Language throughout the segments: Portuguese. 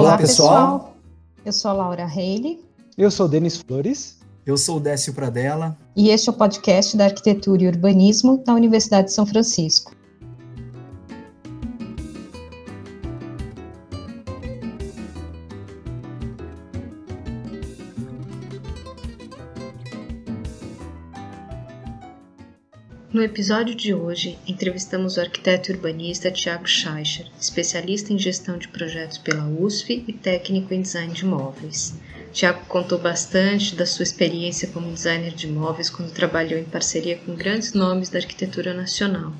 Olá, pessoal. Eu sou a Laura Reile. Eu sou Denis Flores. Eu sou o Décio Pradella. E este é o podcast da Arquitetura e Urbanismo da Universidade de São Francisco. No episódio de hoje, entrevistamos o arquiteto urbanista Tiago Scheicher, especialista em gestão de projetos pela USF e técnico em design de imóveis. Tiago contou bastante da sua experiência como designer de imóveis quando trabalhou em parceria com grandes nomes da arquitetura nacional.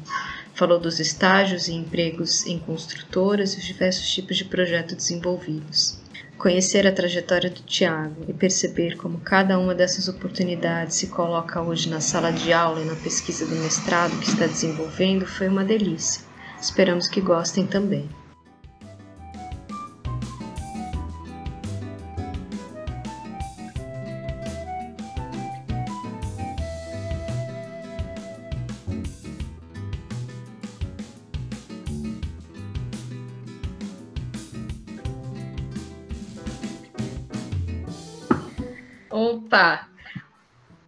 Falou dos estágios e empregos em construtoras e os diversos tipos de projetos desenvolvidos. Conhecer a trajetória do Tiago e perceber como cada uma dessas oportunidades se coloca hoje na sala de aula e na pesquisa do mestrado que está desenvolvendo foi uma delícia. Esperamos que gostem também.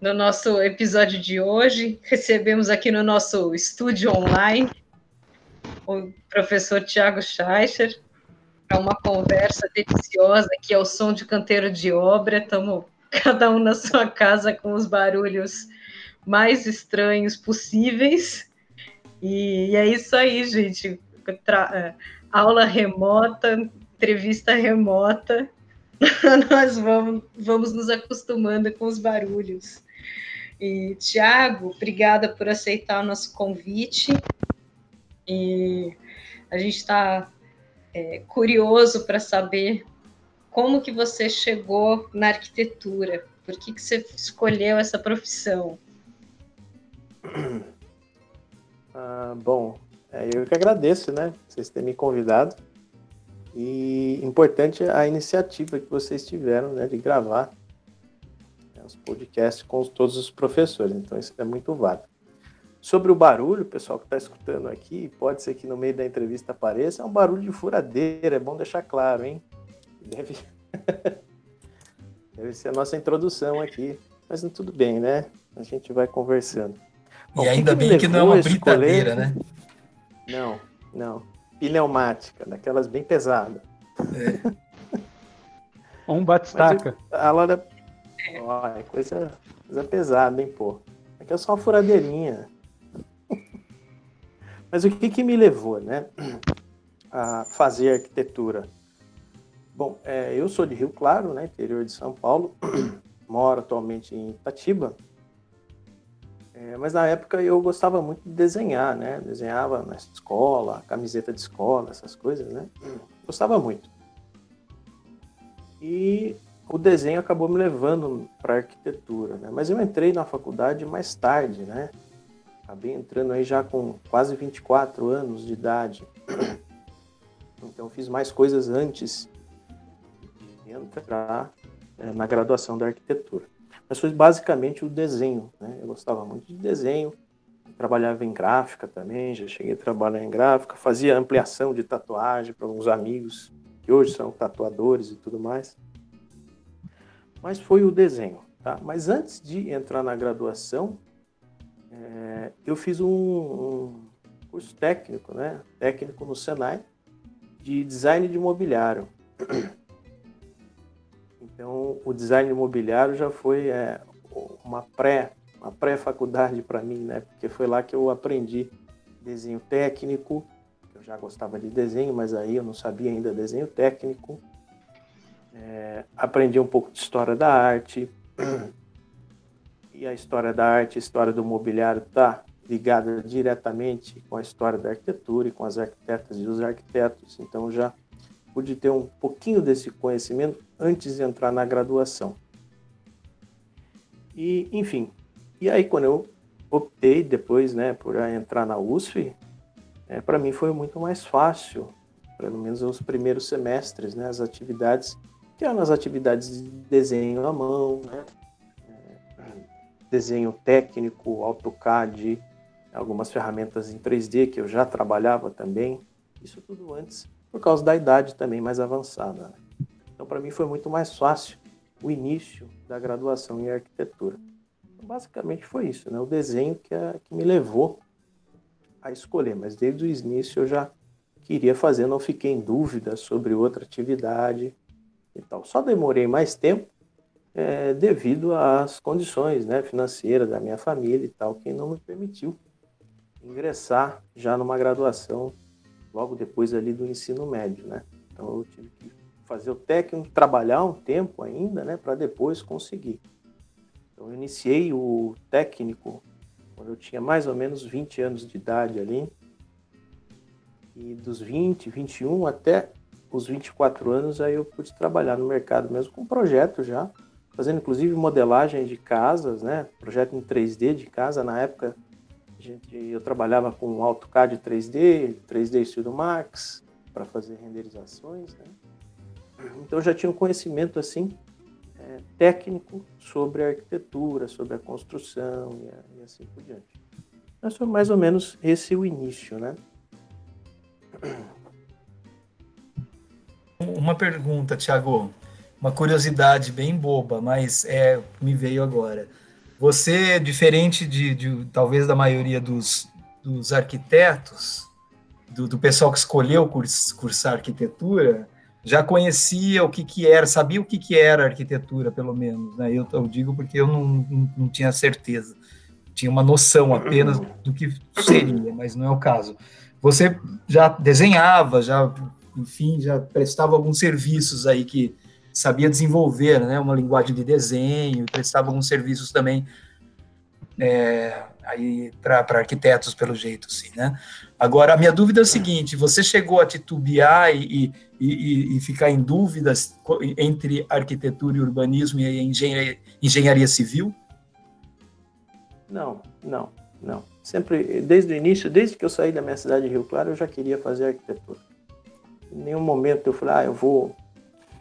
No nosso episódio de hoje, recebemos aqui no nosso estúdio online o professor Tiago Scheicher para uma conversa deliciosa que é o som de canteiro de obra. Estamos cada um na sua casa com os barulhos mais estranhos possíveis. E é isso aí, gente. Tra é, aula remota, entrevista remota. nós vamos, vamos nos acostumando com os barulhos. E, Tiago, obrigada por aceitar o nosso convite. E a gente está é, curioso para saber como que você chegou na arquitetura, por que, que você escolheu essa profissão? Ah, bom, é, eu que agradeço, né, vocês terem me convidado. E importante a iniciativa que vocês tiveram né, de gravar os podcasts com todos os professores. Então, isso é muito válido. Sobre o barulho, pessoal que está escutando aqui, pode ser que no meio da entrevista apareça, é um barulho de furadeira, é bom deixar claro, hein? Deve, Deve ser a nossa introdução aqui, mas tudo bem, né? A gente vai conversando. Bom, e ainda bem que não é uma brincadeira, né? Não, não pneumática, daquelas bem pesadas. É. um batistaca. A Laura. Ó, é coisa, coisa pesada, hein, pô. Aqui é só uma furadeirinha. Mas o que, que me levou, né, a fazer arquitetura? Bom, é, eu sou de Rio Claro, né, interior de São Paulo, moro atualmente em Itatiba, é, mas na época eu gostava muito de desenhar, né? Desenhava na escola, camiseta de escola, essas coisas, né? Gostava muito. E o desenho acabou me levando para arquitetura, né? Mas eu entrei na faculdade mais tarde, né? Acabei entrando aí já com quase 24 anos de idade. Então fiz mais coisas antes de entrar é, na graduação da arquitetura mas foi basicamente o desenho. Né? Eu gostava muito de desenho, trabalhava em gráfica também, já cheguei a trabalhar em gráfica, fazia ampliação de tatuagem para alguns amigos que hoje são tatuadores e tudo mais. Mas foi o desenho. Tá? Mas antes de entrar na graduação, é, eu fiz um, um, curso técnico, né? técnico no Senai, de design de imobiliário. Então, o design imobiliário já foi é, uma pré uma pré-faculdade para mim, né? Porque foi lá que eu aprendi desenho técnico. Eu já gostava de desenho, mas aí eu não sabia ainda desenho técnico. É, aprendi um pouco de história da arte. E a história da arte, a história do mobiliário está ligada diretamente com a história da arquitetura e com as arquitetas e os arquitetos. Então já pude ter um pouquinho desse conhecimento antes de entrar na graduação. E, enfim, e aí quando eu optei depois, né, por entrar na USF, é, para mim foi muito mais fácil, pelo menos os primeiros semestres, né, as atividades, eram as atividades de desenho à mão, né, é, desenho técnico, AutoCAD, algumas ferramentas em 3D que eu já trabalhava também, isso tudo antes por causa da idade também mais avançada. Né? Então, para mim, foi muito mais fácil o início da graduação em arquitetura. Então, basicamente foi isso, né? o desenho que, a, que me levou a escolher, mas desde o início eu já queria fazer, não fiquei em dúvida sobre outra atividade e tal. Só demorei mais tempo é, devido às condições né, financeiras da minha família e tal, que não me permitiu ingressar já numa graduação logo depois ali do ensino médio, né? Então eu tive que fazer o técnico, trabalhar um tempo ainda, né, para depois conseguir. Então eu iniciei o técnico quando eu tinha mais ou menos 20 anos de idade ali. E dos 20, 21 até os 24 anos aí eu pude trabalhar no mercado mesmo com projeto já, fazendo inclusive modelagem de casas, né? Projeto em 3D de casa. Na época gente, eu trabalhava com AutoCAD 3D, 3D Studio Max para fazer renderizações, né? Então já tinha um conhecimento assim é, técnico sobre a arquitetura, sobre a construção e, e assim por diante. Mas foi mais ou menos esse o início, né? Uma pergunta, Tiago, uma curiosidade bem boba, mas é me veio agora. Você, diferente de, de talvez da maioria dos, dos arquitetos, do, do, pessoal que escolheu curs, cursar arquitetura, já conhecia o que, que era, sabia o que, que era arquitetura, pelo menos. Né? Eu, eu digo porque eu não, não, não, tinha certeza. Tinha uma noção apenas do que seria, mas não é o caso. Você já desenhava, já, enfim, já prestava alguns serviços aí que, sabia desenvolver né, uma linguagem de desenho, prestava alguns serviços também é, aí para arquitetos, pelo jeito, assim, né? Agora, a minha dúvida é o seguinte, você chegou a titubear e, e, e ficar em dúvidas entre arquitetura e urbanismo e engenharia, engenharia civil? Não, não, não. Sempre, desde o início, desde que eu saí da minha cidade de Rio Claro, eu já queria fazer arquitetura. Em nenhum momento eu falei, ah, eu vou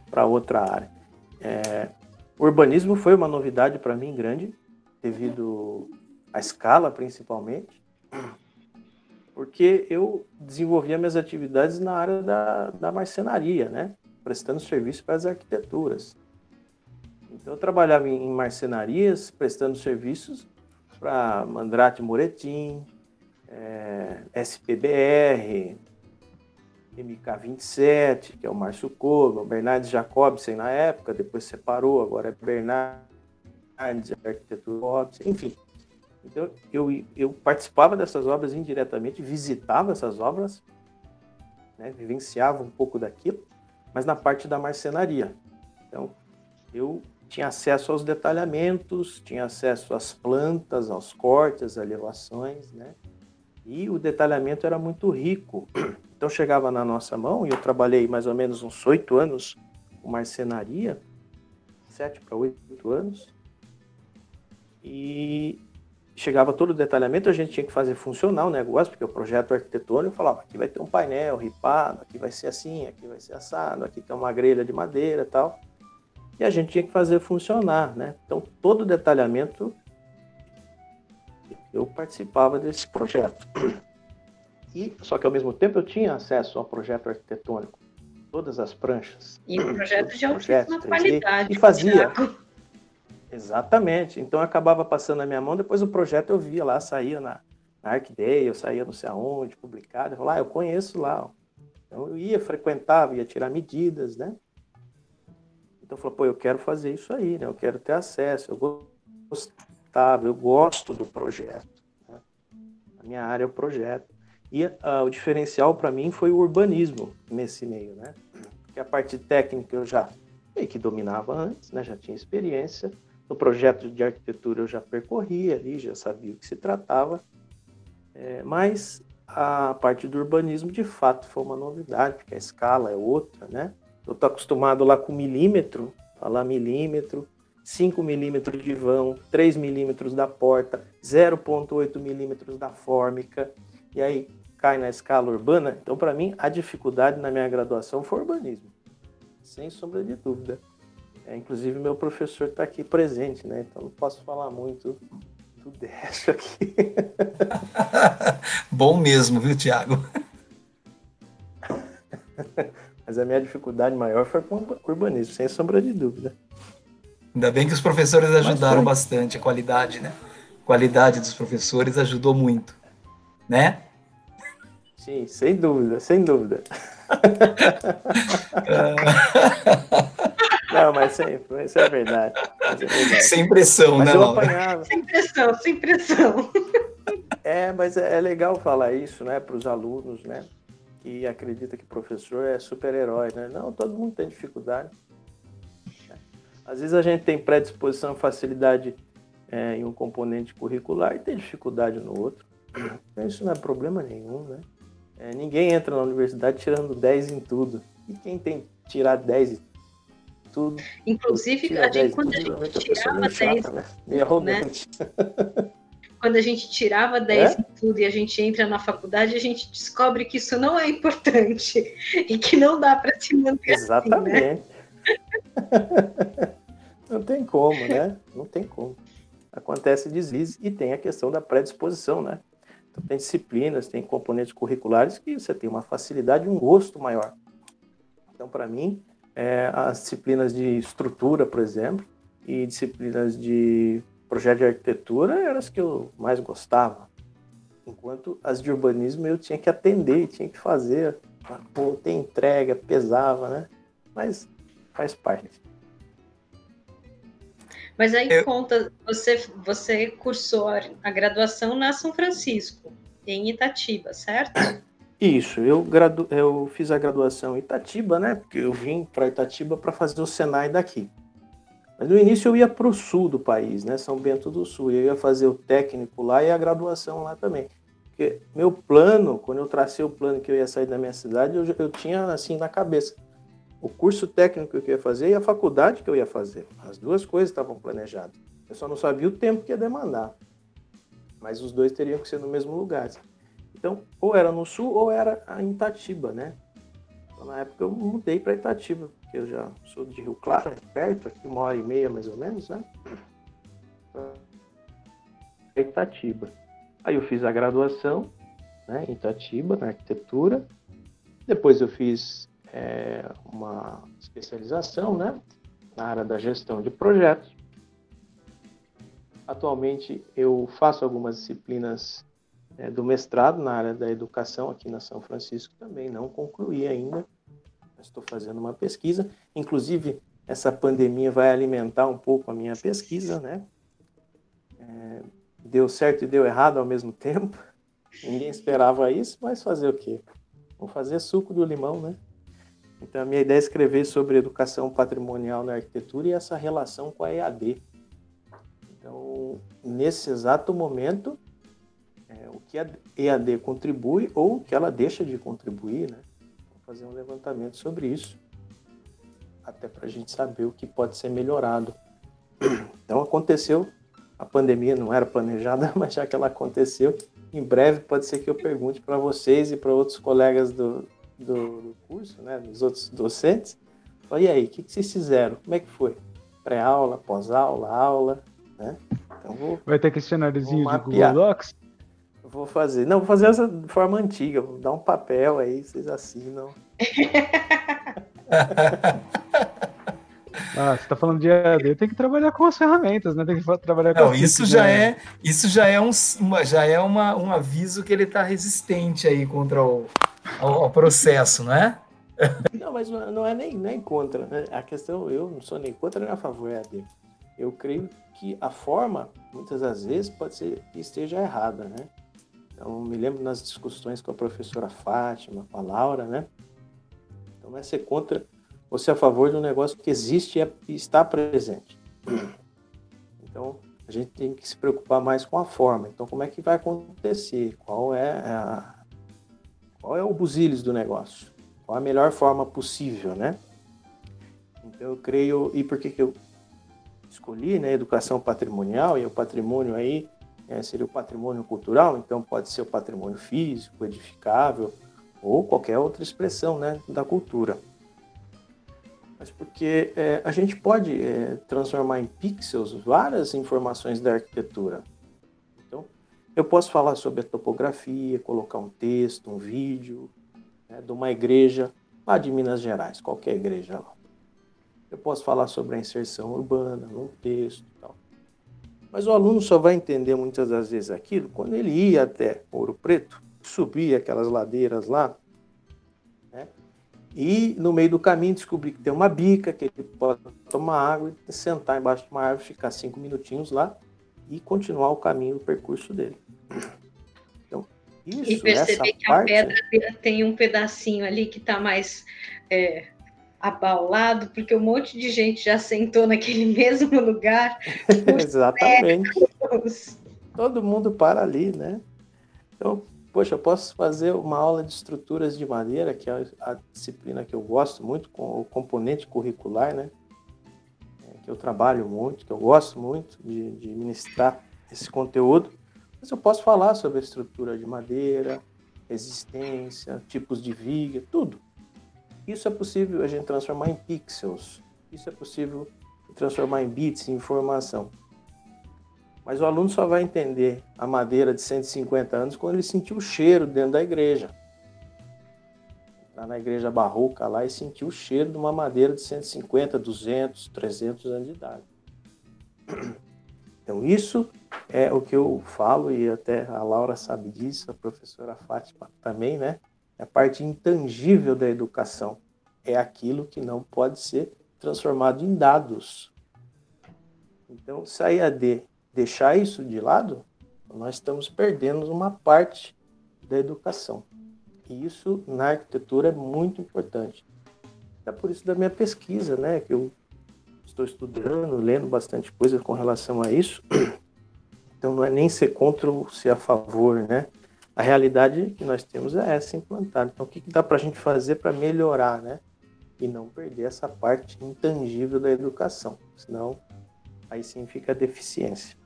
para outra área. É, o urbanismo foi uma novidade para mim grande, devido à escala principalmente, porque eu desenvolvia minhas atividades na área da, da marcenaria, né? prestando serviço para as arquiteturas. Então eu trabalhava em marcenarias, prestando serviços para Mandrate Moretim, é, SPBR, MK27, que é o Márcio o Bernardes Jacobsen na época, depois separou, agora é Bernardes Arquitetura enfim. Então, eu, eu participava dessas obras indiretamente, visitava essas obras, né, vivenciava um pouco daquilo, mas na parte da marcenaria. Então, eu tinha acesso aos detalhamentos, tinha acesso às plantas, aos cortes, às elevações, né? E o detalhamento era muito rico. Então chegava na nossa mão, e eu trabalhei mais ou menos uns oito anos com marcenaria, sete para oito anos, e chegava todo o detalhamento, a gente tinha que fazer funcionar o negócio, porque o projeto arquitetônico falava, aqui vai ter um painel ripado, aqui vai ser assim, aqui vai ser assado, aqui tem uma grelha de madeira tal. E a gente tinha que fazer funcionar, né? Então todo o detalhamento eu participava desse projeto. E, só que ao mesmo tempo eu tinha acesso ao projeto arquitetônico, todas as pranchas. E o projeto de altíssima qualidade. E fazia. Exatamente. Então eu acabava passando na minha mão, depois o projeto eu via lá, saía na, na ArcDay, eu saía não sei aonde, publicado. Eu falava, ah, eu conheço lá. Então eu ia, frequentava, ia tirar medidas, né? Então eu falei, pô, eu quero fazer isso aí, né? Eu quero ter acesso, eu gostava, eu gosto do projeto. Né? A minha área é o projeto. E uh, o diferencial para mim foi o urbanismo nesse meio, né? Porque a parte técnica eu já meio que dominava antes, né? Já tinha experiência. No projeto de arquitetura eu já percorria ali, já sabia o que se tratava. É, mas a parte do urbanismo de fato foi uma novidade, porque a escala é outra, né? Eu estou acostumado lá com milímetro, falar milímetro, 5 milímetros de vão, 3 milímetros da porta, 0,8 milímetros da fórmica. E aí, cai na escala urbana. Então, para mim, a dificuldade na minha graduação foi urbanismo, sem sombra de dúvida. É, inclusive, meu professor está aqui presente, né? Então, não posso falar muito do Décio aqui. Bom mesmo, viu, Tiago? Mas a minha dificuldade maior foi com o urbanismo, sem sombra de dúvida. Ainda bem que os professores ajudaram bastante, a qualidade, né? A qualidade dos professores ajudou muito, né? Sim, sem dúvida, sem dúvida. Não, mas sempre, isso é verdade. é verdade. Sem pressão, mas né, eu Laura? apanhava. Sem pressão, sem pressão. É, mas é, é legal falar isso, né, para os alunos, né, que acredita que professor é super-herói, né? Não, todo mundo tem dificuldade. Às vezes a gente tem predisposição, facilidade é, em um componente curricular e tem dificuldade no outro. Então isso não é problema nenhum, né? É, ninguém entra na universidade tirando 10 em tudo. E quem tem que tirar 10 em tudo? Inclusive, a gente, 10 em quando a tudo, gente a pessoa é tirava meio 10 chata, né? Meio arrogante. quando a gente tirava 10 É? em tudo e a gente entra na faculdade, a gente descobre que isso não é importante e que não dá para se manter assim, né? Exatamente. Não tem como, né? Não tem como. Acontece deslize e tem a questão da predisposição, né? Então, tem disciplinas, tem componentes curriculares que você tem uma facilidade e um gosto maior. Então, para mim, é, as disciplinas de estrutura, por exemplo, e disciplinas de projeto de arquitetura eram as que eu mais gostava. Enquanto as de urbanismo eu tinha que atender, tinha que fazer, pô, ter entrega, pesava, né? Mas faz parte. Mas aí Eu- conta, você, você cursou a, graduação na São Francisco, em Itatiba, certo? Isso, eu, gradu... eu fiz a graduação em Itatiba, né? Porque eu vim para Itatiba para fazer o Senai daqui. Mas no início eu ia para o sul do país, né? São Bento do Sul. Eu ia fazer o técnico lá e a graduação lá também. Porque meu plano, quando eu tracei o plano que eu ia sair da minha cidade, eu, eu tinha assim na cabeça o curso técnico que eu ia fazer e a faculdade que eu ia fazer. As duas coisas estavam planejadas. Eu só não sabia o tempo que ia demandar. Mas os dois teriam que ser no mesmo lugar. Então, ou era no sul ou era em Itatiba, né? Então, na época eu mudei para Itatiba, porque eu já sou de Rio Claro, é perto, aqui uma hora e meia mais ou menos, né? Itatiba. Aí eu fiz a graduação né, em Itatiba, na arquitetura. Depois eu fiz é, uma especialização né, na área da gestão de projetos. Atualmente eu faço algumas disciplinas é, do mestrado na área da educação aqui na São Francisco também, não concluí ainda. Estou fazendo uma pesquisa. Inclusive, essa pandemia vai alimentar um pouco a minha pesquisa, né? É, deu certo e deu errado ao mesmo tempo. Ninguém esperava isso, mas fazer o quê? Vamos fazer suco do limão, né? Então, a minha ideia é escrever sobre educação patrimonial na arquitetura e essa relação com a EAD. Então, nesse exato momento, é, o que a EAD contribui ou o que ela deixa de contribuir, né? Vou fazer um levantamento sobre isso, até para a gente saber o que pode ser melhorado. Então, aconteceu, a pandemia não era planejada, mas já que ela aconteceu, em breve pode ser que eu pergunte para vocês e para outros colegas do, do, do, curso, né, dos outros docentes, e aí, o que, que vocês fizeram? Como é que foi? Pré-aula, pós-aula, aula, né? Então vou, Vai ter questionáriozinho de Google Docs? Vou fazer. Não, vou fazer essa de forma antiga. Vou dar um papel aí, vocês assinam. Ah, você tá falando de EAD, tem que trabalhar com as ferramentas, né? Tem que trabalhar com Não, isso já né? é, isso já é um, já é uma, um aviso que ele está resistente aí contra o ao, ao, processo, não é? Não, mas não é nem, nem contra, né? A questão, eu não sou nem contra nem a favor EAD. Eu creio que a forma, muitas das vezes, pode ser que esteja errada, né? Então, me lembro nas discussões com a professora Fátima, com a Laura, né? Então, não é ser contra ou ser a favor de um negócio que existe e está presente. Então, a gente tem que se preocupar mais com a forma. Então, como é que vai acontecer? Qual é a, qual é o busilis do negócio? Qual a melhor forma possível, né? Então, eu creio... E por que que eu escolhi, né? Educação patrimonial, e o patrimônio aí é, seria o patrimônio cultural, então pode ser o patrimônio físico, edificável, ou qualquer outra expressão, né? Da cultura mas porque é, a gente pode é, transformar em pixels várias informações da arquitetura. Eu posso falar sobre a topografia, colocar um texto, um vídeo né, de uma igreja lá de Minas Gerais, qualquer igreja lá. Eu posso falar sobre a inserção urbana num texto e tal. Mas o aluno só vai entender muitas das vezes aquilo quando ele ia até Ouro Preto, subia aquelas ladeiras lá, né? e no meio do caminho descobrir que tem uma bica, que ele pode tomar água e sentar embaixo de uma árvore, ficar cinco minutinhos lá e continuar o caminho, o percurso dele. Então, isso, e perceber que parte... a pedra tem um pedacinho ali que está mais é, abaulado, porque um monte de gente já sentou naquele mesmo lugar. Exatamente. Todo mundo para ali, né? Então, poxa, eu posso fazer uma aula de estruturas de madeira, que é a disciplina que eu gosto muito, com o componente curricular, né? Que eu trabalho muito, que eu gosto muito de, de ministrar esse conteúdo. Mas eu posso falar sobre a estrutura de madeira, resistência, tipos de viga, tudo. Isso é possível a gente transformar em pixels. Isso é possível transformar em bits, em informação. Mas o aluno só vai entender a madeira de 150 anos quando ele sentir o cheiro dentro da igreja. Lá na igreja barroca lá e sentir o cheiro de uma madeira de 150, 200, 300 anos de idade. Então isso é o que eu falo e até a Laura sabe disso, a professora Fátima também, né? a parte intangível da educação. É aquilo que não pode ser transformado em dados. Então, se a EAD deixar isso de lado, nós estamos perdendo uma parte da educação. E isso na arquitetura é muito importante. É por isso da minha pesquisa, né, que eu estou estudando, lendo bastante coisa com relação a isso. Então não é nem ser contra ou ser a favor, né? a realidade que nós temos é essa implantada. Então, o que, que dá para a gente fazer para melhorar, né? E não perder essa parte intangível da educação, senão aí sim fica a deficiência.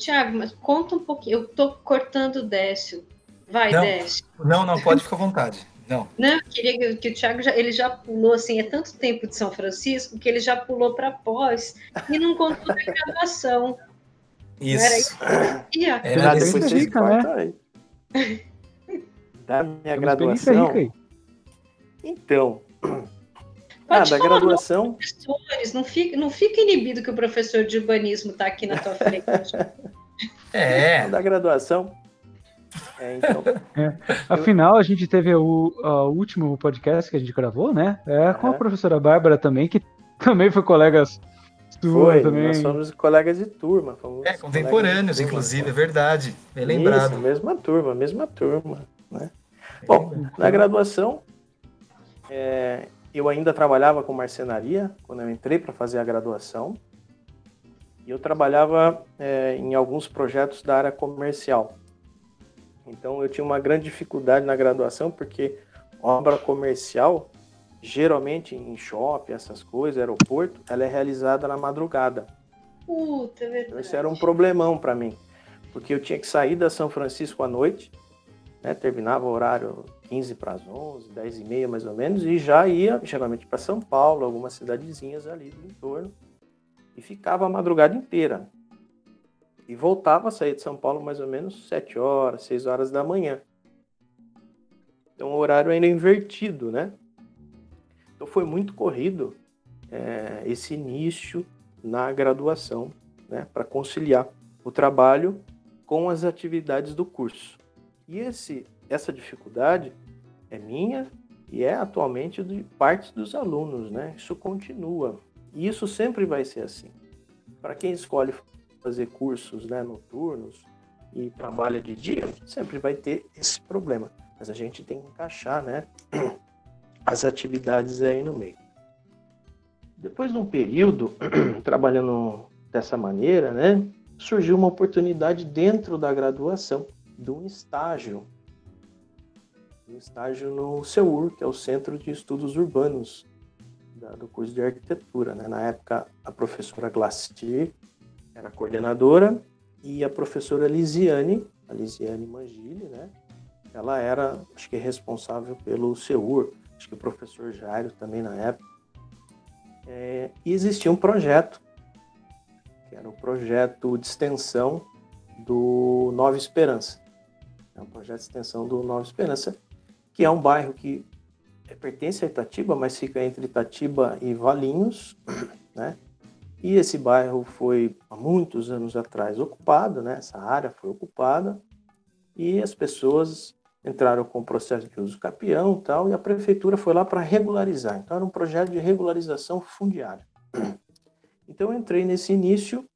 Tiago, mas conta um pouquinho. Eu estou cortando o Décio. Vai, não, Décio. Não, não, pode ficar à vontade. Não. Não, eu queria que, que o Thiago já, ele já pulou assim, é tanto tempo de São Francisco que ele já pulou para pós e não contou da graduação. Isso. Era isso? Era é, depois você rica, né? aí. Da minha graduação. Rica então. Pode ah, da graduação. Professores, não fica, não fica inibido que o professor de urbanismo está aqui na tua frente. é. Da graduação, é, então. É. Afinal, a gente teve o, o, último podcast que a gente gravou, né? É com a professora Bárbara também, que também foi colega foi, também. Nós somos colegas de turma. é, contemporâneos, turma, inclusive, é verdade. Bem lembrado. Isso, mesma turma, mesma turma. Né? Bom, na graduação, é, eu ainda trabalhava com marcenaria quando eu entrei para fazer a graduação. E eu trabalhava é, em alguns projetos da área comercial. Então eu tinha uma grande dificuldade na graduação, porque obra comercial, geralmente em shopping, essas coisas, aeroporto, ela é realizada na madrugada. Puta, é verdade. Então, isso era um problemão para mim, porque eu tinha que sair da São Francisco à noite, né, terminava o horário 15 para as 11, 10 e meia mais ou menos, e já ia geralmente para São Paulo, algumas cidadezinhas ali do entorno, e ficava a madrugada inteira e voltava a sair de São Paulo mais ou menos 7 horas, 6 horas da manhã. Então o horário ainda invertido, né? Então foi muito corrido é, esse início na graduação, né? Para conciliar o trabalho com as atividades do curso. E esse, essa dificuldade é minha e é atualmente de parte dos alunos, né? Isso continua. E isso sempre vai ser assim. Para quem escolhe fazer cursos né, noturnos e trabalha de dia, sempre vai ter esse problema. Mas a gente tem que encaixar né, as atividades aí no meio. Depois de um período trabalhando dessa maneira, né, surgiu uma oportunidade dentro da graduação de um estágio. Um estágio no CEUR, que é o Centro de Estudos Urbanos do curso de arquitetura. Né? Na época, a professora Glacier era coordenadora, e a professora Lisiane, a Lisiane Mangili, né? Ela era, acho que, responsável pelo CEUR, acho que o professor Jairo também na época. É, e existia um projeto, que era o projeto de extensão do Nova Esperança. É um projeto de extensão do Nova Esperança, que é um bairro que pertence a Itatiba, mas fica entre Itatiba e Valinhos, né? E esse bairro foi há muitos anos atrás ocupado, né? Essa área foi ocupada e as pessoas entraram com o processo de uso capião e tal, e a prefeitura foi lá para regularizar. Então era um projeto de regularização fundiária. Então eu entrei nesse início.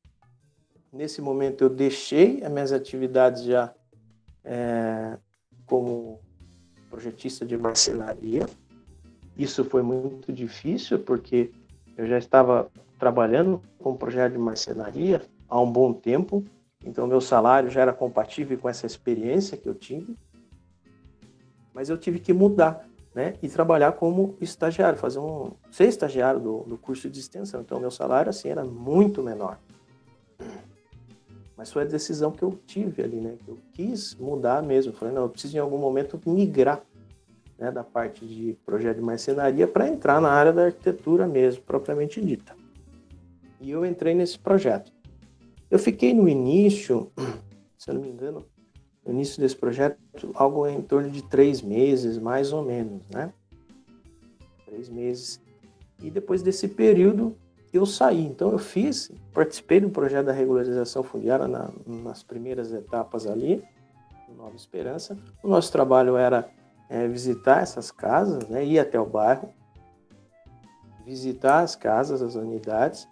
Nesse momento eu deixei as minhas atividades já é, como projetista de marcenaria. Isso foi muito difícil porque eu já estava trabalhando com projeto de marcenaria há um bom tempo, então meu salário já era compatível com essa experiência que eu tive. Mas eu tive que mudar, né, e trabalhar como estagiário, fazer um ser estagiário do, do curso de extensão. Então meu salário assim era muito menor. Mas foi a decisão que eu tive ali, né? Eu quis mudar mesmo. Falei, não, eu preciso em algum momento migrar né, da parte de projeto de marcenaria para entrar na área da arquitetura mesmo, propriamente dita. E eu entrei nesse projeto. Eu fiquei no início, se eu não me engano, no início desse projeto, algo em torno de três meses, mais ou menos, né? Três meses. E depois desse período, eu saí. Então, eu fiz, participei do projeto da regularização fundiária na, nas primeiras etapas ali, Nova Esperança. O nosso trabalho era é, visitar essas casas, né, ir até o bairro, visitar as casas, as unidades,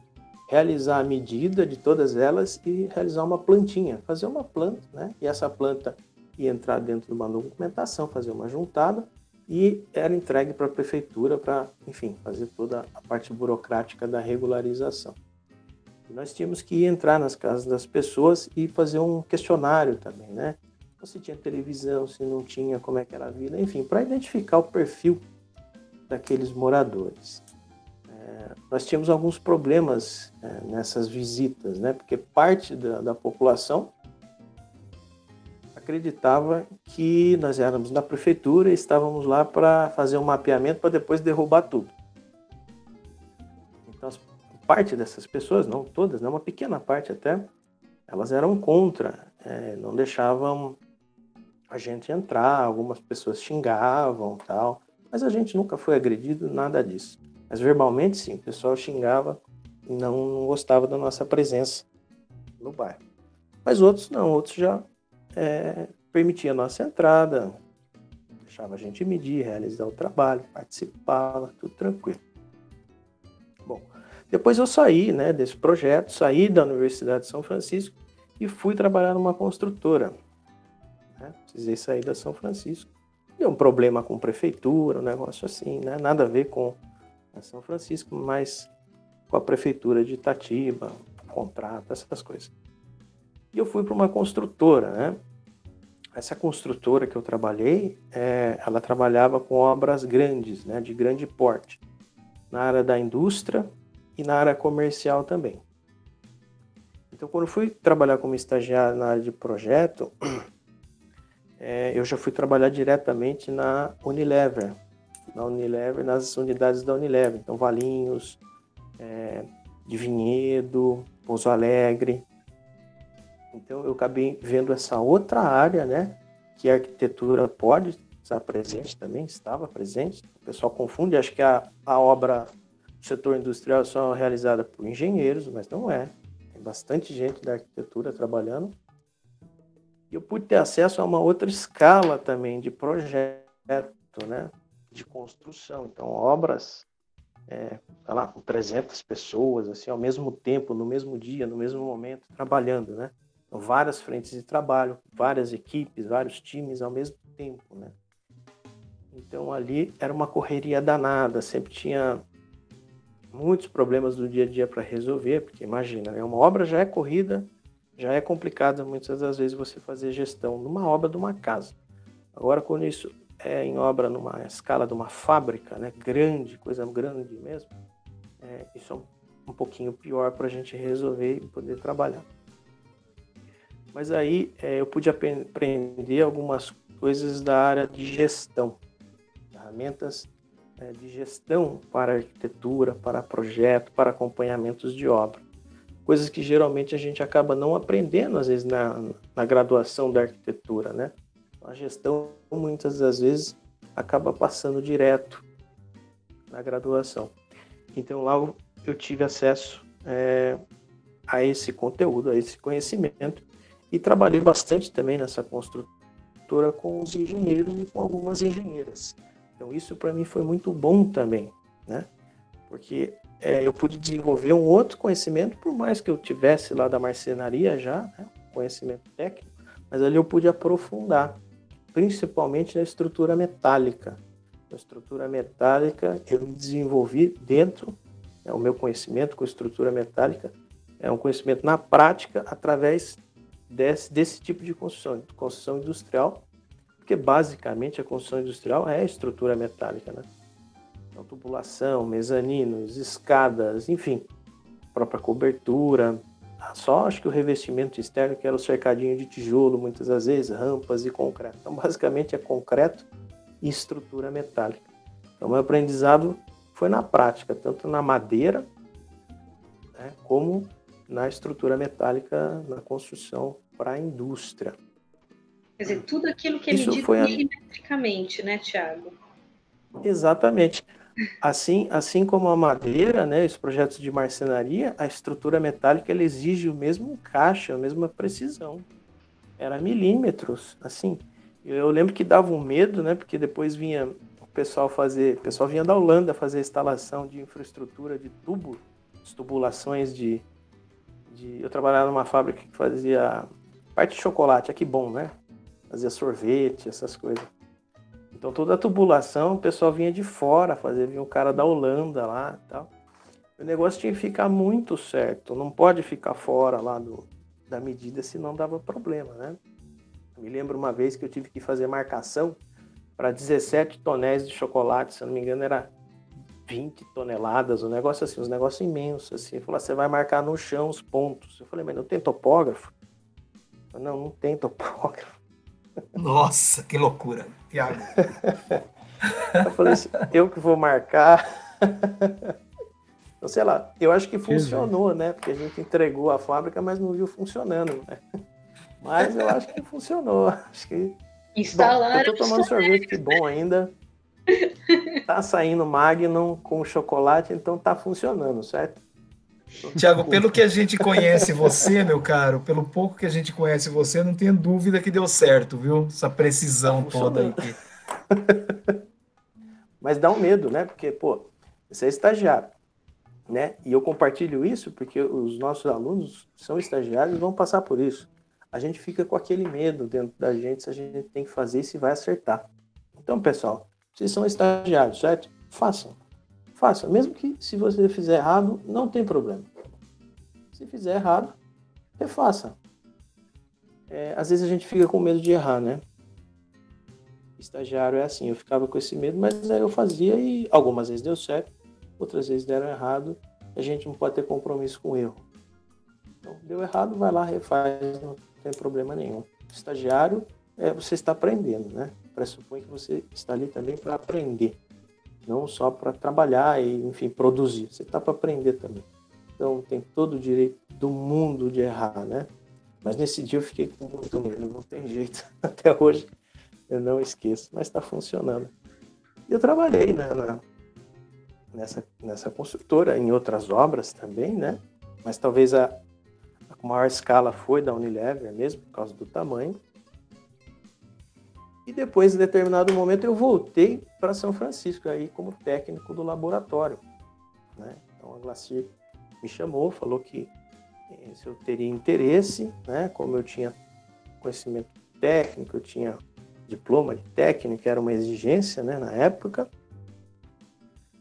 realizar a medida de todas elas e realizar uma plantinha, fazer uma planta, né? E essa planta ia entrar dentro de uma documentação, fazer uma juntada e era entregue para a prefeitura para, enfim, fazer toda a parte burocrática da regularização. E nós tínhamos que entrar nas casas das pessoas e fazer um questionário também, né? Se tinha televisão, se não tinha, como é que era a vida, enfim, para identificar o perfil daqueles moradores. É, nós tínhamos alguns problemas é, nessas visitas, né? Porque parte da, da população acreditava que nós éramos na prefeitura e estávamos lá para fazer um mapeamento para depois derrubar tudo. Então, parte dessas pessoas, não todas, né, uma pequena parte até, elas eram contra, é, não deixavam a gente entrar, algumas pessoas xingavam tal, mas a gente nunca foi agredido, nada disso. Mas verbalmente, sim, o pessoal xingava e não, não gostava da nossa presença no bairro. Mas outros não, outros já é, permitia a nossa entrada, deixava a gente medir, realizar o trabalho, participava, tudo tranquilo. Bom, depois eu saí né, desse projeto, saí da Universidade de São Francisco e fui trabalhar numa construtora. Né? Precisei sair da São Francisco. Deu um problema com prefeitura, um negócio assim, né? nada a ver com a São Francisco, mas com a prefeitura de Itatiba, contrato, essas coisas. E eu fui para uma construtora, né? Essa construtora que eu trabalhei, é, ela trabalhava com obras grandes, né, de grande porte, na área da indústria e na área comercial também. Então, quando fui trabalhar como estagiário na área de projeto, é, eu já fui trabalhar diretamente na Unilever, na Unilever, nas unidades da Unilever, então Valinhos, é, de Vinhedo, Pouso Alegre, então eu acabei vendo essa outra área, né? Que a arquitetura pode estar presente também, estava presente. O pessoal confunde, acho que a, a obra do setor industrial é só realizada por engenheiros, mas não é. Tem bastante gente da arquitetura trabalhando. E eu pude ter acesso a uma outra escala também de projeto, né? De construção. Então, obras é, lá, com 300 pessoas, assim, ao mesmo tempo, no mesmo dia, no mesmo momento, trabalhando, né? Várias frentes de trabalho, várias equipes, vários times ao mesmo tempo, né? Então ali era uma correria danada, sempre tinha muitos problemas do dia a dia para resolver, porque imagina, né? uma obra já é corrida, já é complicada muitas das vezes você fazer gestão numa obra de uma casa. Agora quando isso é em obra numa escala de uma fábrica, né, grande, coisa grande mesmo, é, isso é um, um pouquinho pior para a gente resolver e poder trabalhar. Mas aí é, eu pude aprender algumas coisas da área de gestão, ferramentas é, de gestão para arquitetura, para projeto, para acompanhamentos de obra. Coisas que geralmente a gente acaba não aprendendo, às vezes, na, na graduação da arquitetura, né? A gestão, muitas das vezes, acaba passando direto na graduação. Então lá eu tive acesso é, a esse conteúdo, a esse conhecimento e trabalhei bastante também nessa construtora com os engenheiros e com algumas engenheiras. Então isso para mim foi muito bom também, né? Porque é, eu pude desenvolver um outro conhecimento, por mais que eu tivesse lá da marcenaria já, né? conhecimento técnico, mas ali eu pude aprofundar, principalmente na estrutura metálica. Na estrutura metálica eu me desenvolvi dentro, é o meu conhecimento com estrutura metálica é um conhecimento na prática através desse, desse tipo de construção, construção industrial, porque basicamente a construção industrial é a estrutura metálica, né? Então, tubulação, mezaninos, escadas, enfim, própria cobertura, só acho que o revestimento externo, que era o cercadinho de tijolo, muitas das vezes, rampas e concreto. Então, basicamente, é concreto e estrutura metálica. Então, meu aprendizado foi na prática, tanto na madeira, né, como na estrutura metálica, na construção para a indústria. Quer dizer, tudo aquilo que é Isso medido foi milimetricamente, né, Tiago? Exatamente. Assim, assim como a madeira, né, os projetos de marcenaria, a estrutura metálica ela exige o mesmo encaixe, a mesma precisão. Era milímetros, assim. Eu lembro que dava um medo, né, porque depois vinha o pessoal fazer, o pessoal vinha da Holanda fazer instalação de infraestrutura de tubo, tubulações de, de eu trabalhava numa fábrica que fazia parte de chocolate, aqui bom, né? Fazia sorvete, essas coisas. Então toda a tubulação, o pessoal vinha de fora fazer, vinha um cara da Holanda lá e tal. O negócio tinha que ficar muito certo, não pode ficar fora lá do, da medida, senão dava problema, né? Me lembro uma vez que eu tive que fazer marcação para 17 tonéis de chocolate, se eu não me engano era 20 toneladas, um negócio assim, uns negócios imensos, assim. Ele falou, ah, você vai marcar no chão os pontos. Eu falei, mas não tem topógrafo? Não, não tem topógrafo. Nossa, que loucura, Tiago. eu falei assim, eu que vou marcar. então, sei lá, eu acho que funcionou, né? Porque a gente entregou a fábrica, mas não viu funcionando, né? Mas eu acho que funcionou. Acho que. Instalaram. Bom, eu tô tomando sorvete, que bom ainda. Tá saindo Magnum com chocolate, então tá funcionando, certo? Tiago, pelo que a gente conhece você, meu caro, pelo pouco que a gente conhece você, não tenho dúvida que deu certo, viu? Essa precisão tá toda aí. Mas dá um medo, né? Porque, pô, você é estagiário, né? E eu compartilho isso porque os nossos alunos são estagiários e vão passar por isso. A gente fica com aquele medo dentro da gente se a gente tem que fazer e se vai acertar. Então, pessoal, vocês são estagiários, certo? Façam. Faça, mesmo que se você fizer errado, não tem problema. Se fizer errado, refaça. É, às vezes a gente fica com medo de errar, né? Estagiário é assim, eu ficava com esse medo, mas aí eu fazia e algumas vezes deu certo, outras vezes deram errado. A gente não pode ter compromisso com o erro. Então, deu errado, vai lá, refaz, não tem problema nenhum. Estagiário é você está aprendendo, né? Pressupõe que você está ali também para aprender não só para trabalhar e, enfim, produzir. Você está para aprender também. Então, tem todo o direito do mundo de errar, né? Mas nesse dia eu fiquei com muito medo, não tem jeito. Até hoje eu não esqueço, mas está funcionando. E eu trabalhei né, na, nessa, nessa construtora, em outras obras também, né? Mas talvez a, a maior escala foi da Unilever mesmo, por causa do tamanho. E depois, em determinado momento, eu voltei para São Francisco, aí como técnico do laboratório. Né? Então, a Glacier me chamou, falou que eh, se eu teria interesse, né? como eu tinha conhecimento técnico, eu tinha diploma de técnico, era uma exigência né, na época.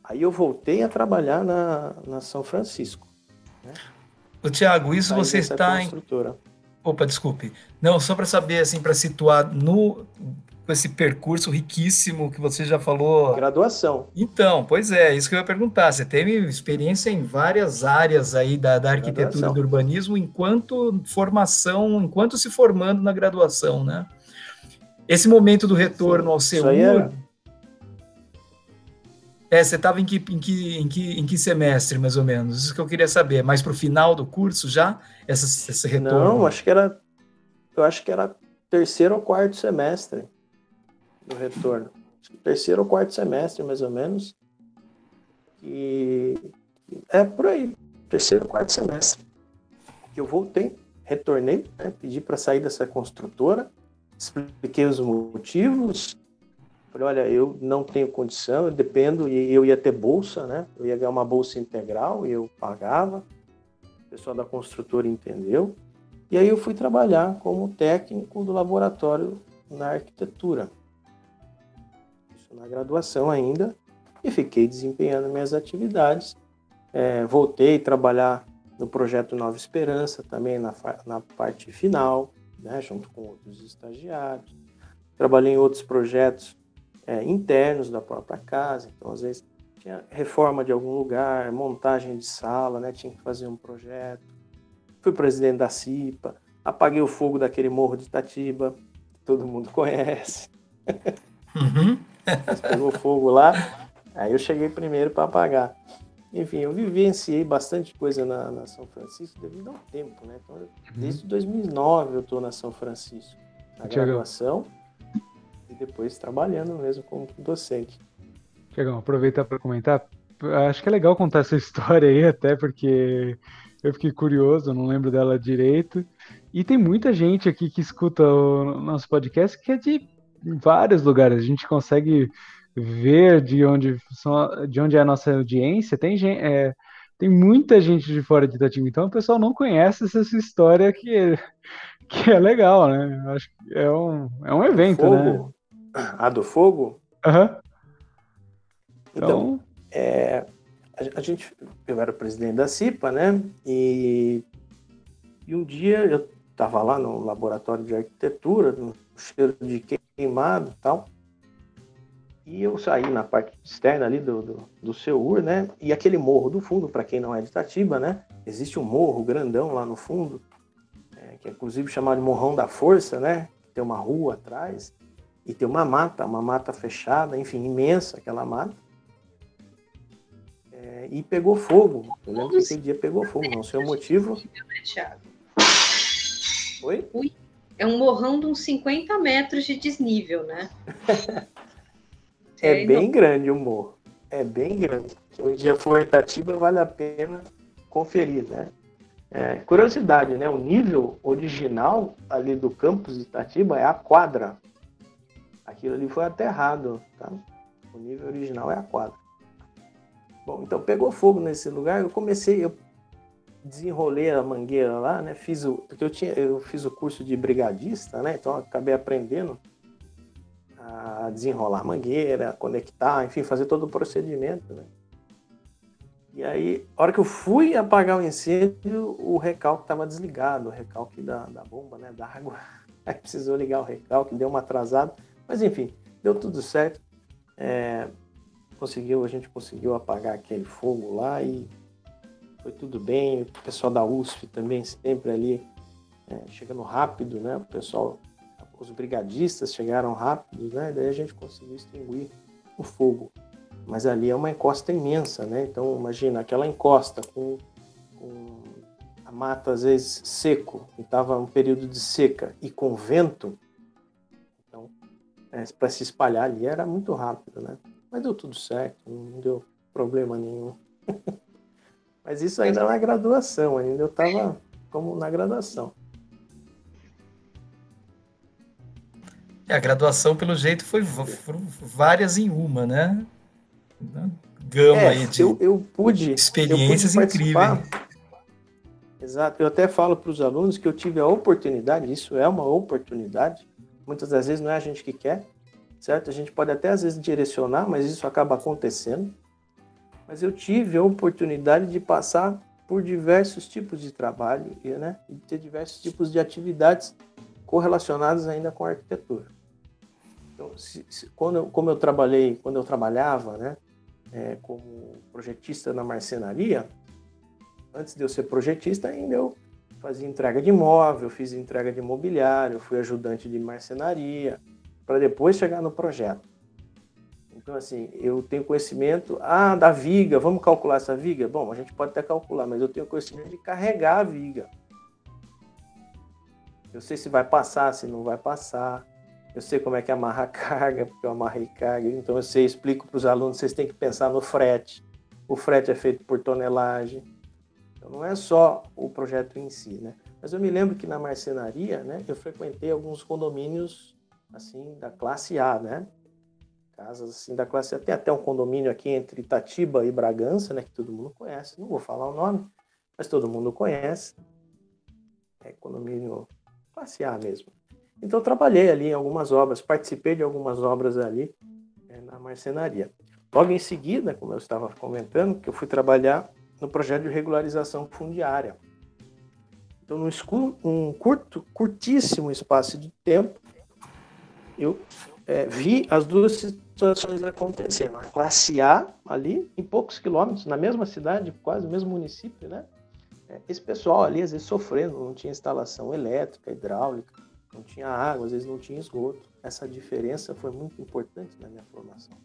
Aí eu voltei a trabalhar na, na São Francisco. Né? O Tiago, isso você está em. Opa, desculpe. Não, só para saber, assim, para situar no esse percurso riquíssimo que você já falou. Graduação. Então, pois é, isso que eu ia perguntar. Você teve experiência em várias áreas aí da, da arquitetura e do urbanismo enquanto formação, enquanto se formando na graduação, né? Esse momento do retorno ao seu era... É, você estava em que, em, que, em, que, em que semestre, mais ou menos? Isso que eu queria saber. Mais para o final do curso já? Essa, esse retorno? Não, acho que era. Eu acho que era terceiro ou quarto semestre do retorno. Terceiro ou quarto semestre, mais ou menos. E é por aí, terceiro ou quarto semestre. Eu voltei, retornei, né, pedi para sair dessa construtora, expliquei os motivos. Falei, olha, eu não tenho condição, eu dependo, e eu ia ter bolsa, né? Eu ia ganhar uma bolsa integral e eu pagava. O pessoal da construtora entendeu. E aí eu fui trabalhar como técnico do laboratório na arquitetura. Isso na graduação ainda. E fiquei desempenhando minhas atividades. É, voltei a trabalhar no projeto Nova Esperança, também na, na parte final, né, junto com outros estagiários. Trabalhei em outros projetos é, internos da própria casa, então às vezes tinha reforma de algum lugar, montagem de sala, né, tinha que fazer um projeto fui presidente da CIPA, apaguei o fogo daquele morro de Itatiba, que todo mundo conhece. Uhum. pegou fogo lá, aí eu cheguei primeiro para apagar. Enfim, eu vivenciei bastante coisa na, na, São Francisco devido ao tempo, né? Então, uhum. Desde 2009 eu estou na São Francisco, na graduação e depois trabalhando mesmo como docente. Tiagão, aproveitar para comentar. Acho que é legal contar essa história aí, até porque eu fiquei curioso, não lembro dela direito. E tem muita gente aqui que escuta o nosso podcast que é de vários lugares. A gente consegue ver de onde, são, de onde é a nossa audiência. Tem, gente, é, tem muita gente de fora de Itatinga, então o pessoal não conhece essa história que é, que é legal, né? Acho que é um, é um evento, né? A do fogo? Aham. Uhum. Então, então é, a, gente, eu era presidente da CIPA, né? E, e um dia eu estava lá no laboratório de arquitetura, no cheiro de queimado e tal. E eu saí na parte externa ali do, do, do Seur, né? E aquele morro do fundo, para quem não é de Itatiba, né? Existe um morro grandão lá no fundo, é, que é inclusive chamado de Morrão da Força, né? Tem uma rua atrás e tem uma mata, uma mata fechada, enfim, imensa aquela mata. É, e pegou fogo. Eu lembro que aquele dia pegou fogo, não sei o motivo. Oi? Ui, é um morrão de uns 50 metros de desnível, né? é bem grande o morro. É bem grande. Se um dia for Itatiba, vale a pena conferir, né? É, curiosidade, né? O nível original ali do campus de Itatiba é a quadra. Aquilo ali foi aterrado, tá? O nível original é a quadra. Bom, então pegou fogo nesse lugar, eu comecei, eu desenrolei a mangueira lá, né? Fiz o, porque eu tinha, eu fiz o curso de brigadista, né? Então acabei aprendendo a desenrolar a mangueira, conectar, enfim, fazer todo o procedimento, né? E aí, a hora que eu fui apagar o incêndio, o recalque estava desligado, o recalque da, da bomba, né, da água. Aí precisou ligar o recalque, deu uma atrasada, mas enfim, deu tudo certo. É, conseguiu, a gente conseguiu apagar aquele fogo lá e foi tudo bem. O pessoal da USP também sempre ali é, chegando rápido, né? O pessoal, os brigadistas chegaram rápido, né? Daí a gente conseguiu extinguir o fogo. Mas ali é uma encosta imensa, né? Então imagina aquela encosta com, com a mata às vezes seco, e estava um período de seca e com vento, é, para se espalhar ali era muito rápido, né? Mas deu tudo certo, não deu problema nenhum. Mas isso ainda na graduação, ainda eu estava como na graduação. É, a graduação, pelo jeito, foi várias em uma, né? Gama é, aí de eu, eu pude, experiências eu pude incríveis. Exato, eu até falo para os alunos que eu tive a oportunidade, isso é uma oportunidade, muitas das vezes não é a gente que quer, certo? A gente pode até às vezes direcionar, mas isso acaba acontecendo. Mas eu tive a oportunidade de passar por diversos tipos de trabalho e, né, e ter diversos tipos de atividades correlacionadas ainda com a arquitetura. Então, se, se, quando eu, como eu trabalhei, quando eu trabalhava, né, é, como projetista na marcenaria, antes de eu ser projetista, ainda eu fazia entrega de imóvel, fiz entrega de imobiliário, fui ajudante de marcenaria, para depois chegar no projeto. Então, assim, eu tenho conhecimento, ah, da viga, vamos calcular essa viga? Bom, a gente pode até calcular, mas eu tenho conhecimento de carregar a viga. Eu sei se vai passar, se não vai passar. Eu sei como é que amarra a carga, porque eu amarrei carga. Então eu sei, explico para os alunos, vocês têm que pensar no frete. O frete é feito por tonelagem. Não é só o projeto em si, né? Mas eu me lembro que na marcenaria, né, eu frequentei alguns condomínios assim da classe A, né? Casas assim da classe A. Tem até um condomínio aqui entre Itatiba e Bragança, né, que todo mundo conhece. Não vou falar o nome, mas todo mundo conhece. É condomínio classe A mesmo. Então trabalhei ali em algumas obras, participei de algumas obras ali é, na marcenaria. Logo em seguida, como eu estava comentando, que eu fui trabalhar no projeto de regularização fundiária. Então, num um curto, curtíssimo espaço de tempo, eu é, vi as duas situações acontecendo. A classe A, ali, em poucos quilômetros, na mesma cidade, quase no mesmo município, né? É, esse pessoal ali, às vezes, sofrendo, não tinha instalação elétrica, hidráulica, não tinha água, às vezes não tinha esgoto. Essa diferença foi muito importante na minha formação.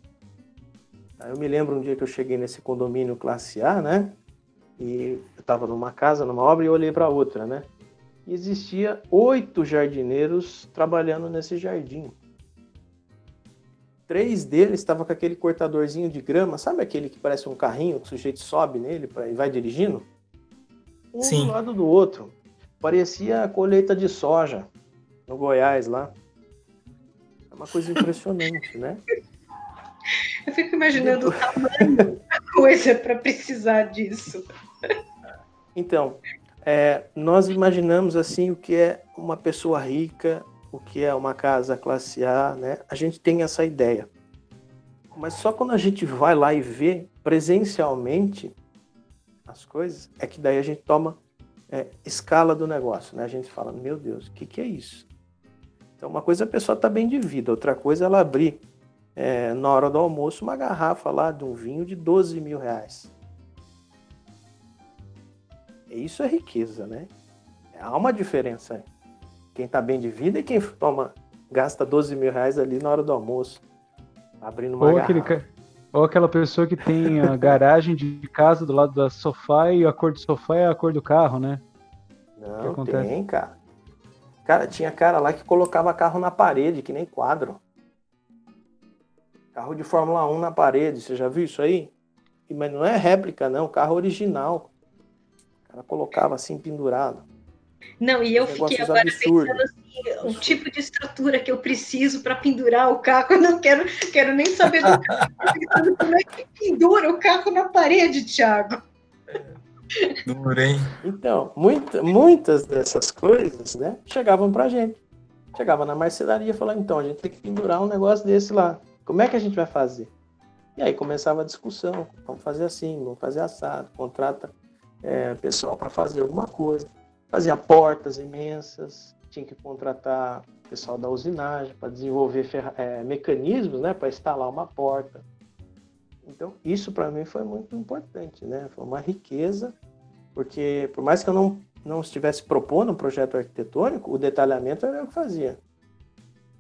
Eu me lembro um dia que eu cheguei nesse condomínio classe A, né? E eu estava numa casa, numa obra, e olhei para outra, né? E existia oito jardineiros trabalhando nesse jardim. Três deles estavam com aquele cortadorzinho de grama, sabe aquele que parece um carrinho que o sujeito sobe nele pra, e vai dirigindo? Um Sim. do lado do outro. Parecia a colheita de soja no Goiás lá. É uma coisa impressionante, né? Eu fico imaginando o tamanho da coisa para precisar disso. Então, é, nós imaginamos assim o que é uma pessoa rica, o que é uma casa classe A, né? A gente tem essa ideia. Mas só quando a gente vai lá e vê presencialmente as coisas, é que daí a gente toma é, escala do negócio, né? A gente fala, meu Deus, o que, que é isso? Então, uma coisa é a pessoa tá bem de vida, outra coisa é ela abrir é, na hora do almoço uma garrafa lá de um vinho de 12 mil reais. Isso é riqueza, né? Há uma diferença. Quem tá bem de vida e quem toma, gasta 12 mil reais ali na hora do almoço, abrindo uma ou. Aquele, ou aquela pessoa que tem a garagem de casa do lado do sofá e a cor do sofá é a cor do carro, né? Não, tem, cara. Cara, tinha cara lá que colocava carro na parede, que nem quadro. Carro de Fórmula 1 na parede, você já viu isso aí? Mas não é réplica, não, carro original. Cara colocava assim pendurado. Não, e eu fiquei agora absurdos. pensando assim, o tipo de estrutura que eu preciso para pendurar o carro, eu não quero, quero nem saber do carro. Como é que pendura o carro na parede, Thiago? Duro, hein? Então, muita, muitas dessas coisas, né, chegavam pra gente. Chegava na marcenaria e falava, então, a gente tem que pendurar um negócio desse lá. Como é que a gente vai fazer? E aí começava a discussão, vamos fazer assim, vamos fazer assado, contrata é, pessoal para fazer alguma coisa. Fazia portas imensas, tinha que contratar pessoal da usinagem para desenvolver é, mecanismos né, para instalar uma porta. Então, isso para mim foi muito importante, né? Foi uma riqueza, porque por mais que eu não, não estivesse propondo um projeto arquitetônico, o detalhamento era eu que fazia.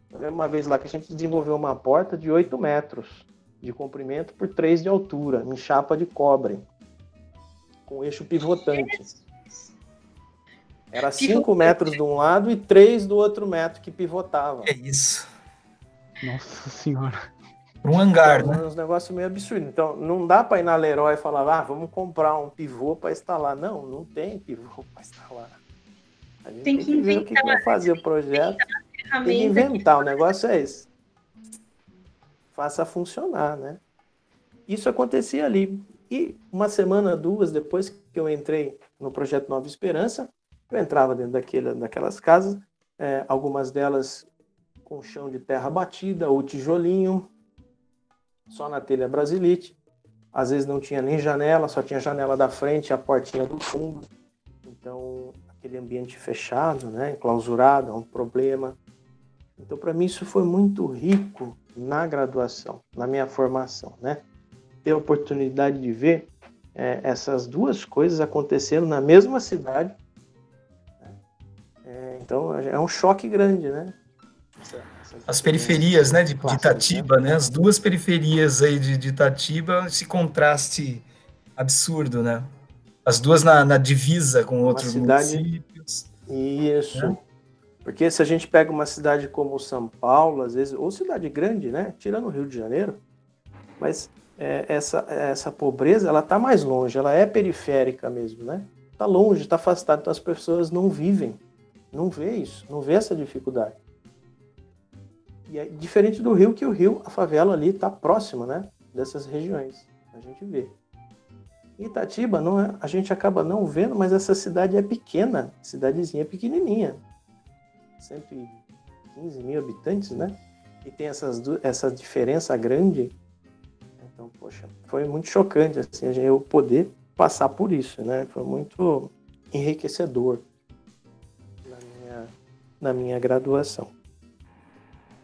Eu lembro uma vez lá que a gente desenvolveu uma porta de 8 metros de comprimento por 3 de altura, em chapa de cobre, com eixo pivotante. Era 5 metros de um lado e 3 do outro metro que pivotava. É isso. Nossa senhora um hangar, então, né? É um negócio meio absurdo. Então, não dá para ir na Leroy e falar, ah, vamos comprar um pivô para instalar. Não, não tem pivô para instalar. A gente tem, tem que, que ver o que, que vai fazer o projeto. Tem que inventar, o negócio é esse. Faça funcionar, né? Isso acontecia ali. E uma semana, duas depois que eu entrei no projeto Nova Esperança, eu entrava dentro daquelas casas, é, algumas delas com chão de terra batida ou tijolinho, só na telha brasilite. Às vezes não tinha nem janela, só tinha janela da frente e a portinha do fundo. Então, aquele ambiente fechado, né, enclausurado, é um problema. Então, para mim, isso foi muito rico na graduação, na minha formação, né? Ter a oportunidade de ver é, essas duas coisas acontecendo na mesma cidade. Né? É, então, é um choque grande, né? as periferias, né, de, de Itatiba, né, as duas periferias aí de, de Itatiba, esse contraste absurdo, né? As duas na, na divisa com outros cidade... municípios. Isso. Né? Porque se a gente pega uma cidade como São Paulo, às vezes, ou cidade grande, né? Tirando o Rio de Janeiro, mas é, essa, essa pobreza, ela está mais longe, ela é periférica mesmo, né? Está longe, está afastado, então as pessoas não vivem, não vê isso, não vê essa dificuldade. E é diferente do Rio, que o Rio, a favela ali está próxima, né? Dessas regiões, a gente vê. Itatiba, não é, a gente acaba não vendo, mas essa cidade é pequena, cidadezinha pequenininha. 115 mil habitantes, né? E tem essas, essa diferença grande. Então, poxa, foi muito chocante assim, eu poder passar por isso, né? Foi muito enriquecedor na minha, na minha graduação.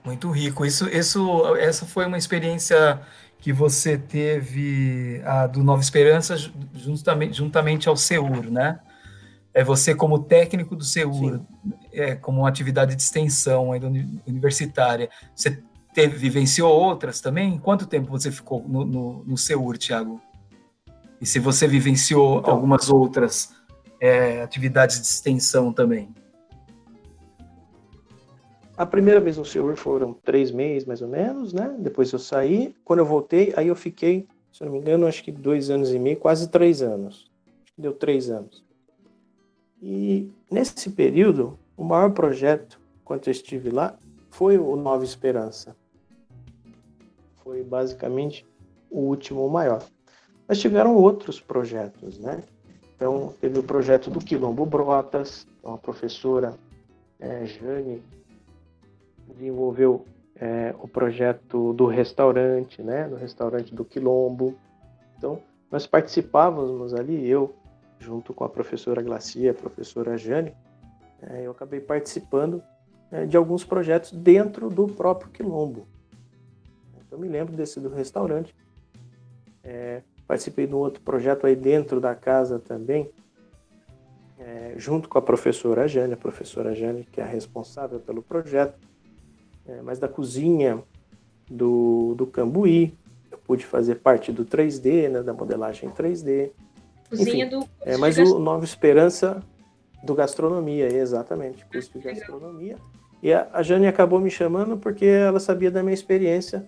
Muito rico. Isso, isso, essa foi uma experiência que você teve a do Nova Esperança juntamente, juntamente ao SEUR, né? É você como técnico do SEUR, é, como uma atividade de extensão ainda universitária. Você teve, vivenciou outras também? Quanto tempo você ficou no, no, no SEUR, Tiago? E se você vivenciou então, algumas outras é, atividades de extensão também? A primeira vez no Senhor foram três meses, mais ou menos, né? Depois eu saí. Quando eu voltei, aí eu fiquei, se não me engano, acho que dois anos e meio, quase três anos. Acho que deu três anos. E nesse período, o maior projeto, enquanto eu estive lá, foi o Nova Esperança. Foi basicamente o último maior. Mas tiveram outros projetos, né? Então, teve o projeto do Quilombo Brotas, uma professora, é, Jane, desenvolveu é, o projeto do restaurante, né, do restaurante do Quilombo. Então, nós participávamos ali, eu, junto com a professora Glacia, a professora Jane, é, eu acabei participando é, de alguns projetos dentro do próprio Quilombo. Então, me lembro desse do restaurante. É, participei de um outro projeto aí dentro da casa também, é, junto com a professora Jane, a professora Jane, que é a responsável pelo projeto é, mas da cozinha do, do Cambuí. Eu pude fazer parte do 3D, né, da modelagem 3D. Cozinha Enfim, do. É, mas o Nova Esperança do Gastronomia, exatamente, curso de Gastronomia. E a, a Jane acabou me chamando porque ela sabia da minha experiência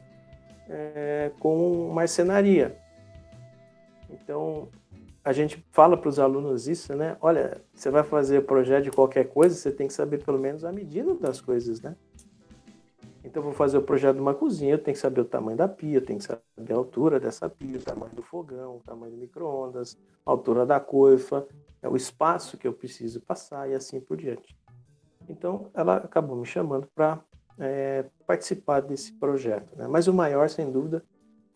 é, com marcenaria. Então, a gente fala para os alunos isso, né? Olha, você vai fazer projeto de qualquer coisa, você tem que saber pelo menos a medida das coisas, né? Então, vou fazer o projeto de uma cozinha, eu tenho que saber o tamanho da pia, eu tenho que saber a altura dessa pia, o tamanho do fogão, o tamanho do micro-ondas, a altura da coifa, é o espaço que eu preciso passar e assim por diante. Então, ela acabou me chamando para é, participar desse projeto. Né? Mas o maior, sem dúvida,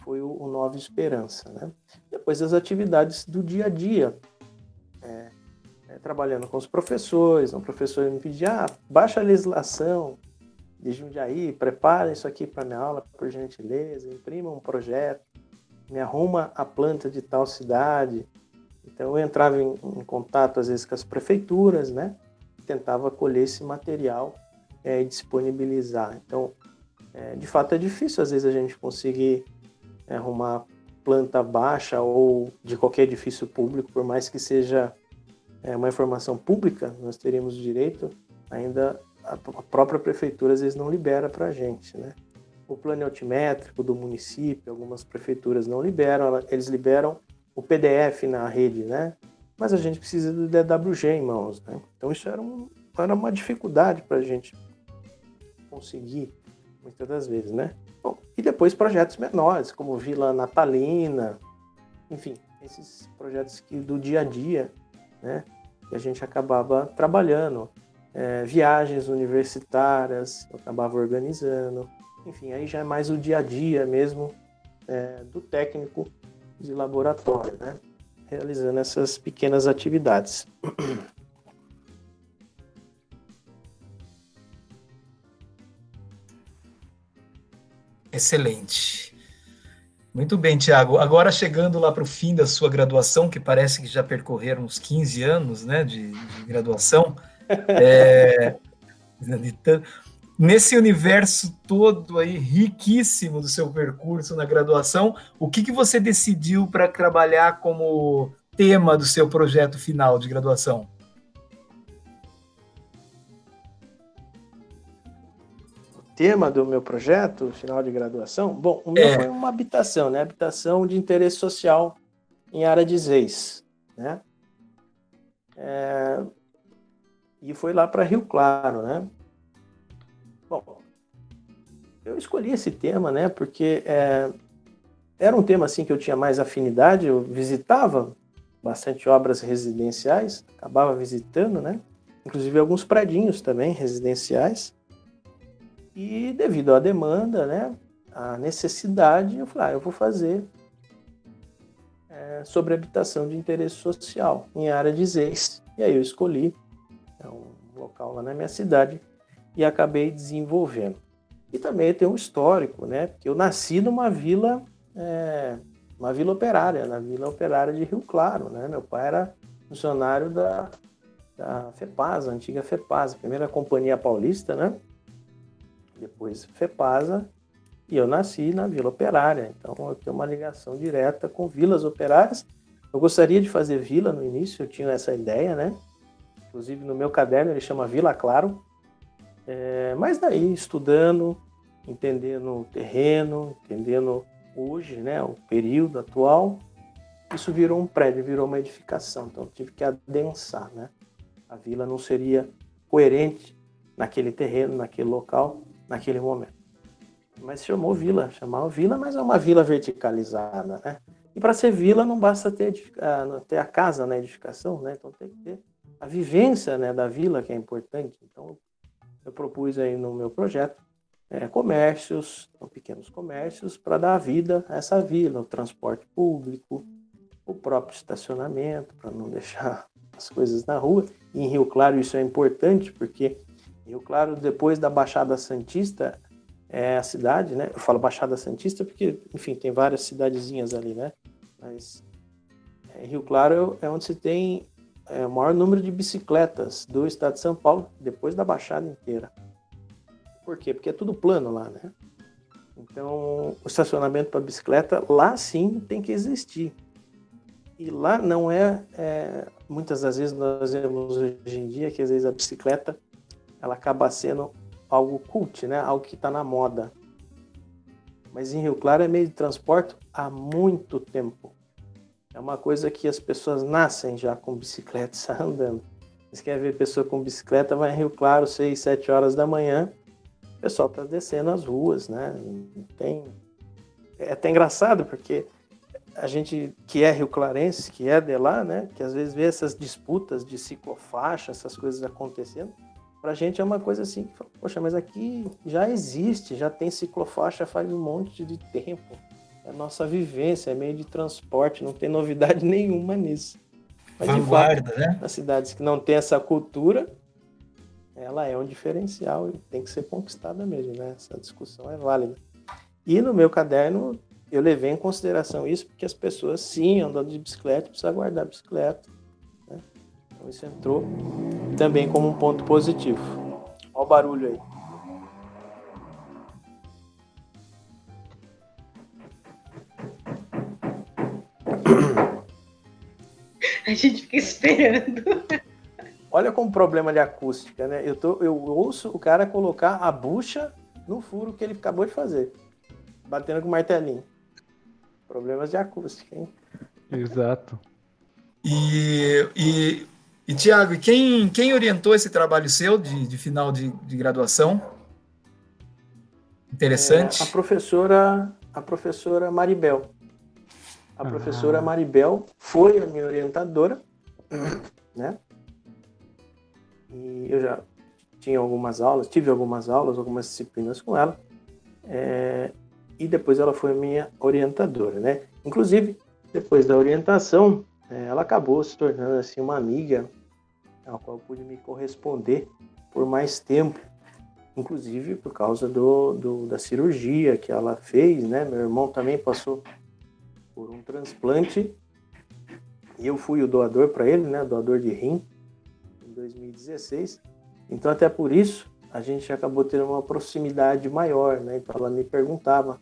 foi o, o Nova Esperança. Né? Depois, as atividades do dia a dia. É, é, trabalhando com os professores, o professor me pedia, ah, baixa a legislação, de Jundiaí, prepara isso aqui para minha aula, por gentileza, imprima um projeto, me arruma a planta de tal cidade. Então eu entrava em, em contato às vezes com as prefeituras, né? Tentava colher esse material é, disponibilizar. Então, é, de fato é difícil às vezes a gente conseguir é, arrumar planta baixa ou de qualquer edifício público, por mais que seja é, uma informação pública, nós teríamos direito, ainda a própria prefeitura às vezes não libera para a gente, né? O plano altimétrico do município, algumas prefeituras não liberam, eles liberam o PDF na rede, né? Mas a gente precisa do DWG em mãos, né? Então isso era, um, era uma dificuldade para a gente conseguir, muitas das vezes, né? Bom, e depois projetos menores, como Vila Natalina, enfim, esses projetos que do dia a dia, né? Que a gente acabava trabalhando é, viagens universitárias, eu acabava organizando. Enfim, aí já é mais o dia a dia mesmo é, do técnico de laboratório, né? realizando essas pequenas atividades. Excelente. Muito bem, Tiago. Agora chegando lá para o fim da sua graduação, que parece que já percorreram uns 15 anos né, de, de graduação, é, nesse universo todo aí riquíssimo do seu percurso na graduação, o que, que você decidiu para trabalhar como tema do seu projeto final de graduação? Tema do meu projeto, final de graduação, bom, o meu é. foi uma habitação, né? Habitação de interesse social em área de Zeis, né? É, e foi lá para Rio Claro, né? Bom, eu escolhi esse tema, né? Porque é, era um tema assim que eu tinha mais afinidade. Eu visitava bastante obras residenciais, acabava visitando, né? Inclusive alguns predinhos também residenciais. E devido à demanda, né? A necessidade, eu falei, ah, eu vou fazer é, sobre habitação de interesse social em área de Zeis. E aí eu escolhi é um local lá na minha cidade e acabei desenvolvendo. E também tem um histórico, né? Porque eu nasci numa vila, é, uma vila operária, na vila operária de Rio Claro, né? Meu pai era funcionário da, da a antiga FEPASA, primeira companhia paulista, né? Depois FEPASA, e eu nasci na Vila Operária, então eu tenho uma ligação direta com vilas operárias. Eu gostaria de fazer vila no início, eu tinha essa ideia, né? Inclusive no meu caderno ele chama Vila Claro. É, mas daí, estudando, entendendo o terreno, entendendo hoje, né, o período atual, isso virou um prédio, virou uma edificação. Então tive que adensar, né? A vila não seria coerente naquele terreno, naquele local, naquele momento. Mas chamou vila, chamava vila, mas é uma vila verticalizada, né? E para ser vila não basta ter, ter a casa na edificação, né? Então tem que ter a vivência né, da vila, que é importante. Então, eu propus aí no meu projeto é, comércios, pequenos comércios, para dar vida a essa vila, o transporte público, o próprio estacionamento, para não deixar as coisas na rua. E em Rio Claro isso é importante, porque Rio Claro, depois da Baixada Santista, é a cidade, né? Eu falo Baixada Santista porque, enfim, tem várias cidadezinhas ali, né? Mas é, Rio Claro é onde se tem é, o maior número de bicicletas do estado de São Paulo, depois da Baixada inteira. Por quê? Porque é tudo plano lá, né? Então, o estacionamento para bicicleta lá sim tem que existir. E lá não é, é, muitas das vezes nós vemos hoje em dia que às vezes a bicicleta ela acaba sendo algo cult, né? Algo que está na moda. Mas em Rio Claro é meio de transporte há muito tempo. É uma coisa que as pessoas nascem já com bicicleta e andando. Você quer ver pessoa com bicicleta, vai em Rio Claro, 6, 7 horas da manhã, o pessoal está descendo as ruas, né? Tem... É até engraçado, porque a gente que é rio clarense, que é de lá, né? Que às vezes vê essas disputas de ciclofaixa, essas coisas acontecendo. Pra gente é uma coisa assim, poxa, mas aqui já existe, já tem ciclofaixa faz um monte de tempo a nossa vivência, é meio de transporte, não tem novidade nenhuma nisso. Mas, Vanguarda, fato, né? Nas cidades que não tem essa cultura, ela é um diferencial e tem que ser conquistada mesmo, né? Essa discussão é válida. E no meu caderno, eu levei em consideração isso, porque as pessoas, sim, andando de bicicleta, precisam guardar a bicicleta. Então isso entrou também como um ponto positivo. Olha o barulho aí. A gente fica esperando. Olha como problema de acústica, né? Eu, tô, eu ouço o cara colocar a bucha no furo que ele acabou de fazer, batendo com o martelinho. Problemas de acústica, hein? Exato. E, e, e Tiago, quem, quem orientou esse trabalho seu de, de final de, de graduação? Interessante. É, a professora, a professora Maribel. A uhum. professora Maribel foi a minha orientadora, né? E eu já tinha algumas aulas, tive algumas aulas, algumas disciplinas com ela. É, e depois ela foi a minha orientadora, né? Inclusive, depois da orientação, é, ela acabou se tornando assim uma amiga, a qual pude me corresponder por mais tempo, inclusive por causa do, do, da cirurgia que ela fez, né? Meu irmão também passou por um transplante e eu fui o doador para ele, né, doador de rim, em 2016. Então, até por isso, a gente acabou tendo uma proximidade maior, né? Então, ela me perguntava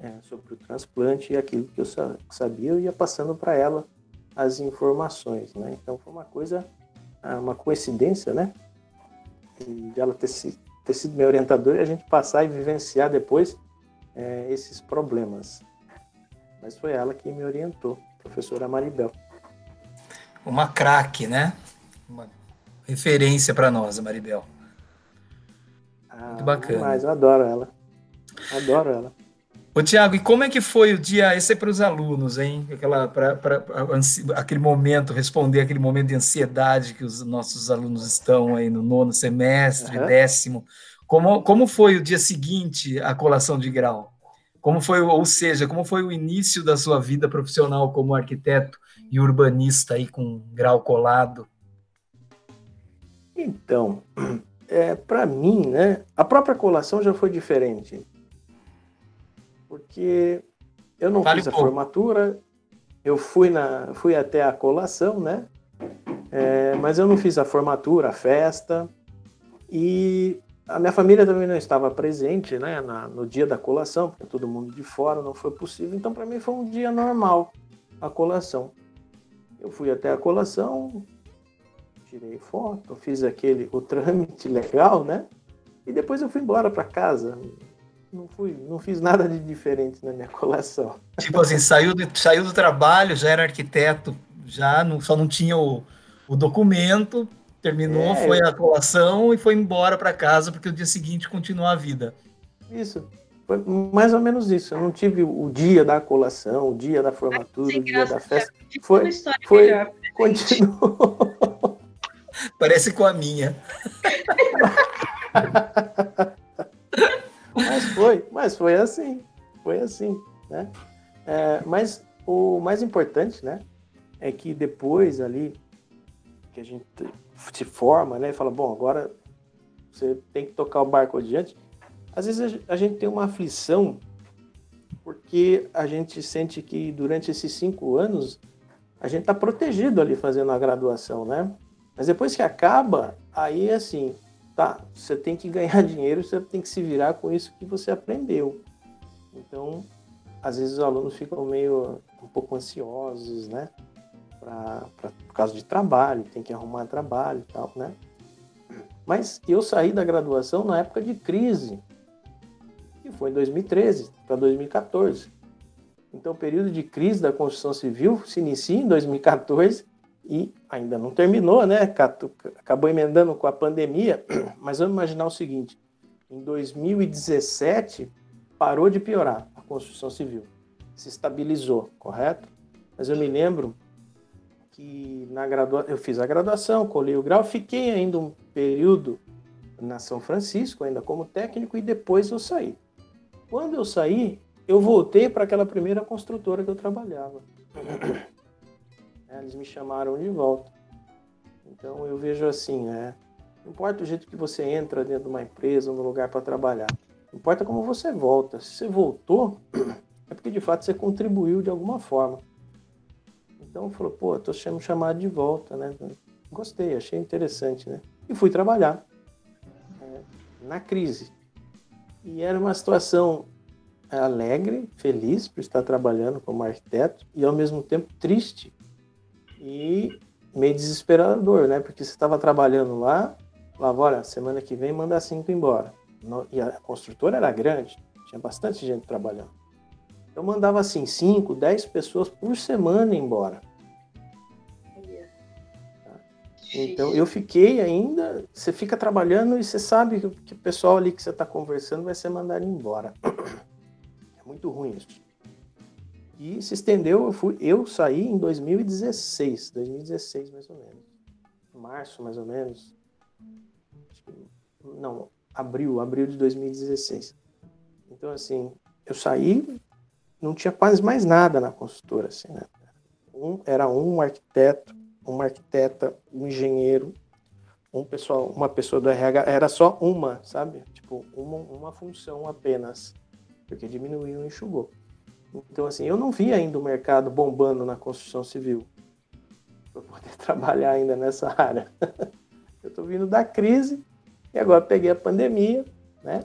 é, sobre o transplante e aquilo que eu sabia, eu ia passando para ela as informações, né? Então, foi uma coisa, uma coincidência, né? de ela ter se ter sido meu orientador e a gente passar e vivenciar depois é, esses problemas. Mas foi ela que me orientou, professora Maribel. Uma craque, né? Uma referência para nós, a Maribel. Ah, Muito bacana. Mas eu adoro ela. Adoro ela. Ô, Tiago, e como é que foi o dia? Esse é para os alunos, hein? Aquela, pra, pra, aquele momento, responder aquele momento de ansiedade que os nossos alunos estão aí no nono semestre, uhum. décimo. Como, como foi o dia seguinte à colação de grau? Como foi, ou seja, como foi o início da sua vida profissional como arquiteto e urbanista aí com grau colado? Então, é, para mim, né, a própria colação já foi diferente porque eu não vale fiz a formatura, eu fui, na, fui até a colação, né? É, mas eu não fiz a formatura, a festa, e a minha família também não estava presente, né? Na, no dia da colação, porque todo mundo de fora não foi possível, então para mim foi um dia normal a colação. Eu fui até a colação, tirei foto, fiz aquele o trâmite legal, né? E depois eu fui embora para casa não fui, não fiz nada de diferente na minha colação. Tipo assim, saiu do, saiu do trabalho, já era arquiteto, já não, só não tinha o, o documento, terminou, é, foi a colação e foi embora para casa porque o dia seguinte continuou a vida. Isso. Foi mais ou menos isso. Eu não tive o dia da colação, o dia da formatura, o dia da festa. Foi, foi, continuou. Parece com a minha. Mas foi, mas foi assim, foi assim, né? É, mas o mais importante, né, é que depois ali que a gente se forma, né, e fala, bom, agora você tem que tocar o barco adiante. Às vezes a gente tem uma aflição porque a gente sente que durante esses cinco anos a gente está protegido ali fazendo a graduação, né? Mas depois que acaba, aí assim, tá, você tem que ganhar dinheiro, você tem que se virar com isso que você aprendeu. Então, às vezes os alunos ficam meio um pouco ansiosos, né? Pra, pra, por causa de trabalho, tem que arrumar trabalho e tal, né? Mas eu saí da graduação na época de crise, que foi em 2013 para 2014. Então, o período de crise da construção civil se inicia em 2014 e ainda não terminou, né? Acabou emendando com a pandemia, mas vamos imaginar o seguinte: em 2017 parou de piorar a construção civil, se estabilizou, correto? Mas eu me lembro que na graduação, eu fiz a graduação, colhei o grau, fiquei ainda um período na São Francisco, ainda como técnico, e depois eu saí. Quando eu saí, eu voltei para aquela primeira construtora que eu trabalhava. Eles me chamaram de volta. Então eu vejo assim, né? Não importa o jeito que você entra dentro de uma empresa, um lugar para trabalhar. Não importa como você volta. Se você voltou, é porque de fato você contribuiu de alguma forma. Então falou, pô, tô sendo chamado de volta, né? Gostei, achei interessante, né? E fui trabalhar é, na crise. E era uma situação alegre, feliz por estar trabalhando como arquiteto e ao mesmo tempo triste e meio desesperador, né? Porque você estava trabalhando lá, falava, olha, semana que vem manda cinco embora. E a construtora era grande, tinha bastante gente trabalhando. Eu mandava assim, cinco, dez pessoas por semana embora. Então eu fiquei ainda. Você fica trabalhando e você sabe que o pessoal ali que você está conversando vai ser mandado embora. É muito ruim isso. E se estendeu, eu, fui, eu saí em 2016, 2016 mais ou menos. Março, mais ou menos. Não, abril, abril de 2016. Então, assim, eu saí, não tinha quase mais nada na consultora, assim, né? Um, era um arquiteto, uma arquiteta, um engenheiro, um pessoal, uma pessoa do RH, era só uma, sabe? Tipo, uma, uma função apenas, porque diminuiu e enxugou. Então, assim, eu não vi ainda o mercado bombando na construção civil para poder trabalhar ainda nessa área. eu estou vindo da crise e agora peguei a pandemia, né?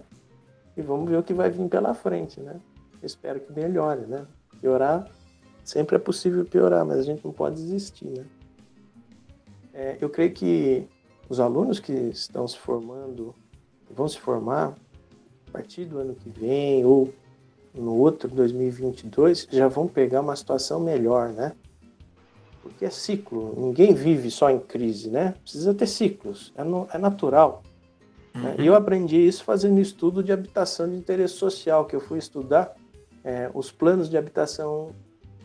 E vamos ver o que vai vir pela frente, né? Espero que melhore, né? Piorar, sempre é possível piorar, mas a gente não pode desistir, né? É, eu creio que os alunos que estão se formando vão se formar a partir do ano que vem ou no outro 2022 já vão pegar uma situação melhor, né? Porque é ciclo, ninguém vive só em crise, né? Precisa ter ciclos, é, no, é natural. Né? E eu aprendi isso fazendo estudo de habitação de interesse social, que eu fui estudar é, os planos de habitação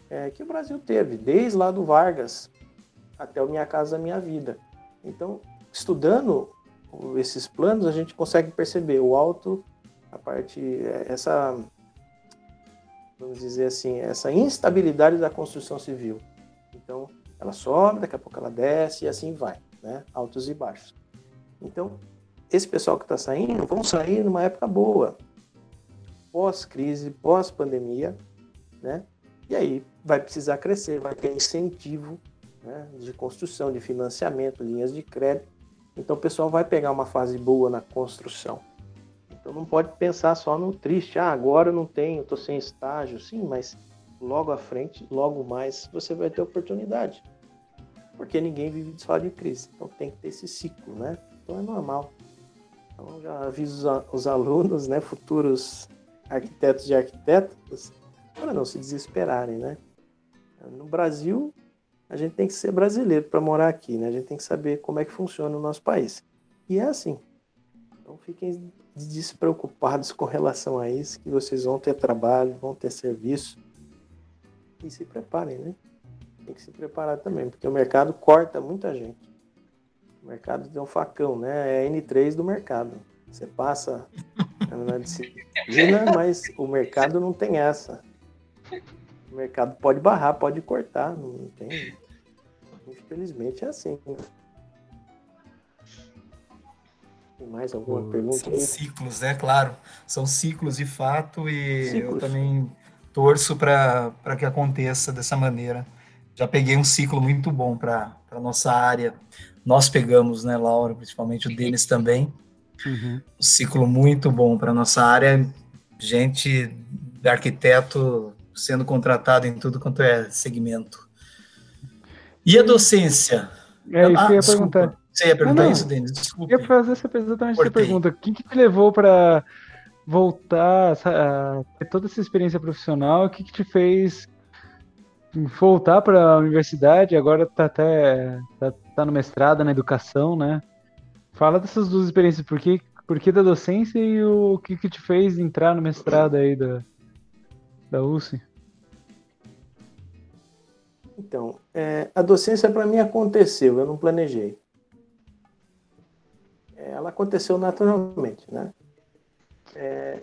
é, que o Brasil teve, desde lá do Vargas até o Minha Casa Minha Vida. Então, estudando esses planos, a gente consegue perceber o alto, a parte, é, essa, vamos dizer assim, essa instabilidade da construção civil. Então, ela sobe, daqui a pouco ela desce e assim vai, né? Altos e baixos. Então, esse pessoal que está saindo, vão sair numa época boa, pós-crise, pós-pandemia, né? E aí vai precisar crescer, vai ter incentivo né, de construção, de financiamento, linhas de crédito. Então o pessoal vai pegar uma fase boa na construção. Então não pode pensar só no triste, ah, agora eu não tenho, estou sem estágio. Sim, mas logo à frente, logo mais, você vai ter oportunidade. Porque ninguém vive só de crise. Então tem que ter esse ciclo, né? Então é normal. Então já aviso os alunos, né, futuros arquitetos e arquitetas, para não se desesperarem, né? No Brasil, a gente tem que ser brasileiro para morar aqui, né? A gente tem que saber como é que funciona o nosso país. E é assim. Então fiquem despreocupados com relação a isso, que vocês vão ter trabalho, vão ter serviço. E se preparem, né? Tem que se preparar também, porque o mercado corta muita gente. O mercado tem um facão, né? É N3 do mercado. Você passa na disciplina, mas o mercado não tem essa. O mercado pode barrar, pode cortar, não tem. Infelizmente é assim. Tem mais alguma pergunta? São ciclos, né? Claro. São ciclos de fato e ciclos. eu também torço para que aconteça dessa maneira. Já peguei um ciclo muito bom para a nossa área. Nós pegamos, né, Laura? Principalmente o Denis também. Uhum. Um ciclo muito bom para nossa área. Gente, arquiteto sendo contratado em tudo quanto é segmento. E a docência? É isso ah, que eu ia perguntar. Você ia perguntar não, não. isso, Denis? Desculpe. Eu ia fazer essa, exatamente essa pergunta. O que, que te levou para voltar a ter toda essa experiência profissional? O que, que te fez voltar para a universidade? Agora tá até tá, tá no mestrado na educação, né? Fala dessas duas experiências, por que, por que da docência e o que, que te fez entrar no mestrado aí da, da USP? Então, é, a docência para mim aconteceu, eu não planejei. Ela aconteceu naturalmente, né? É,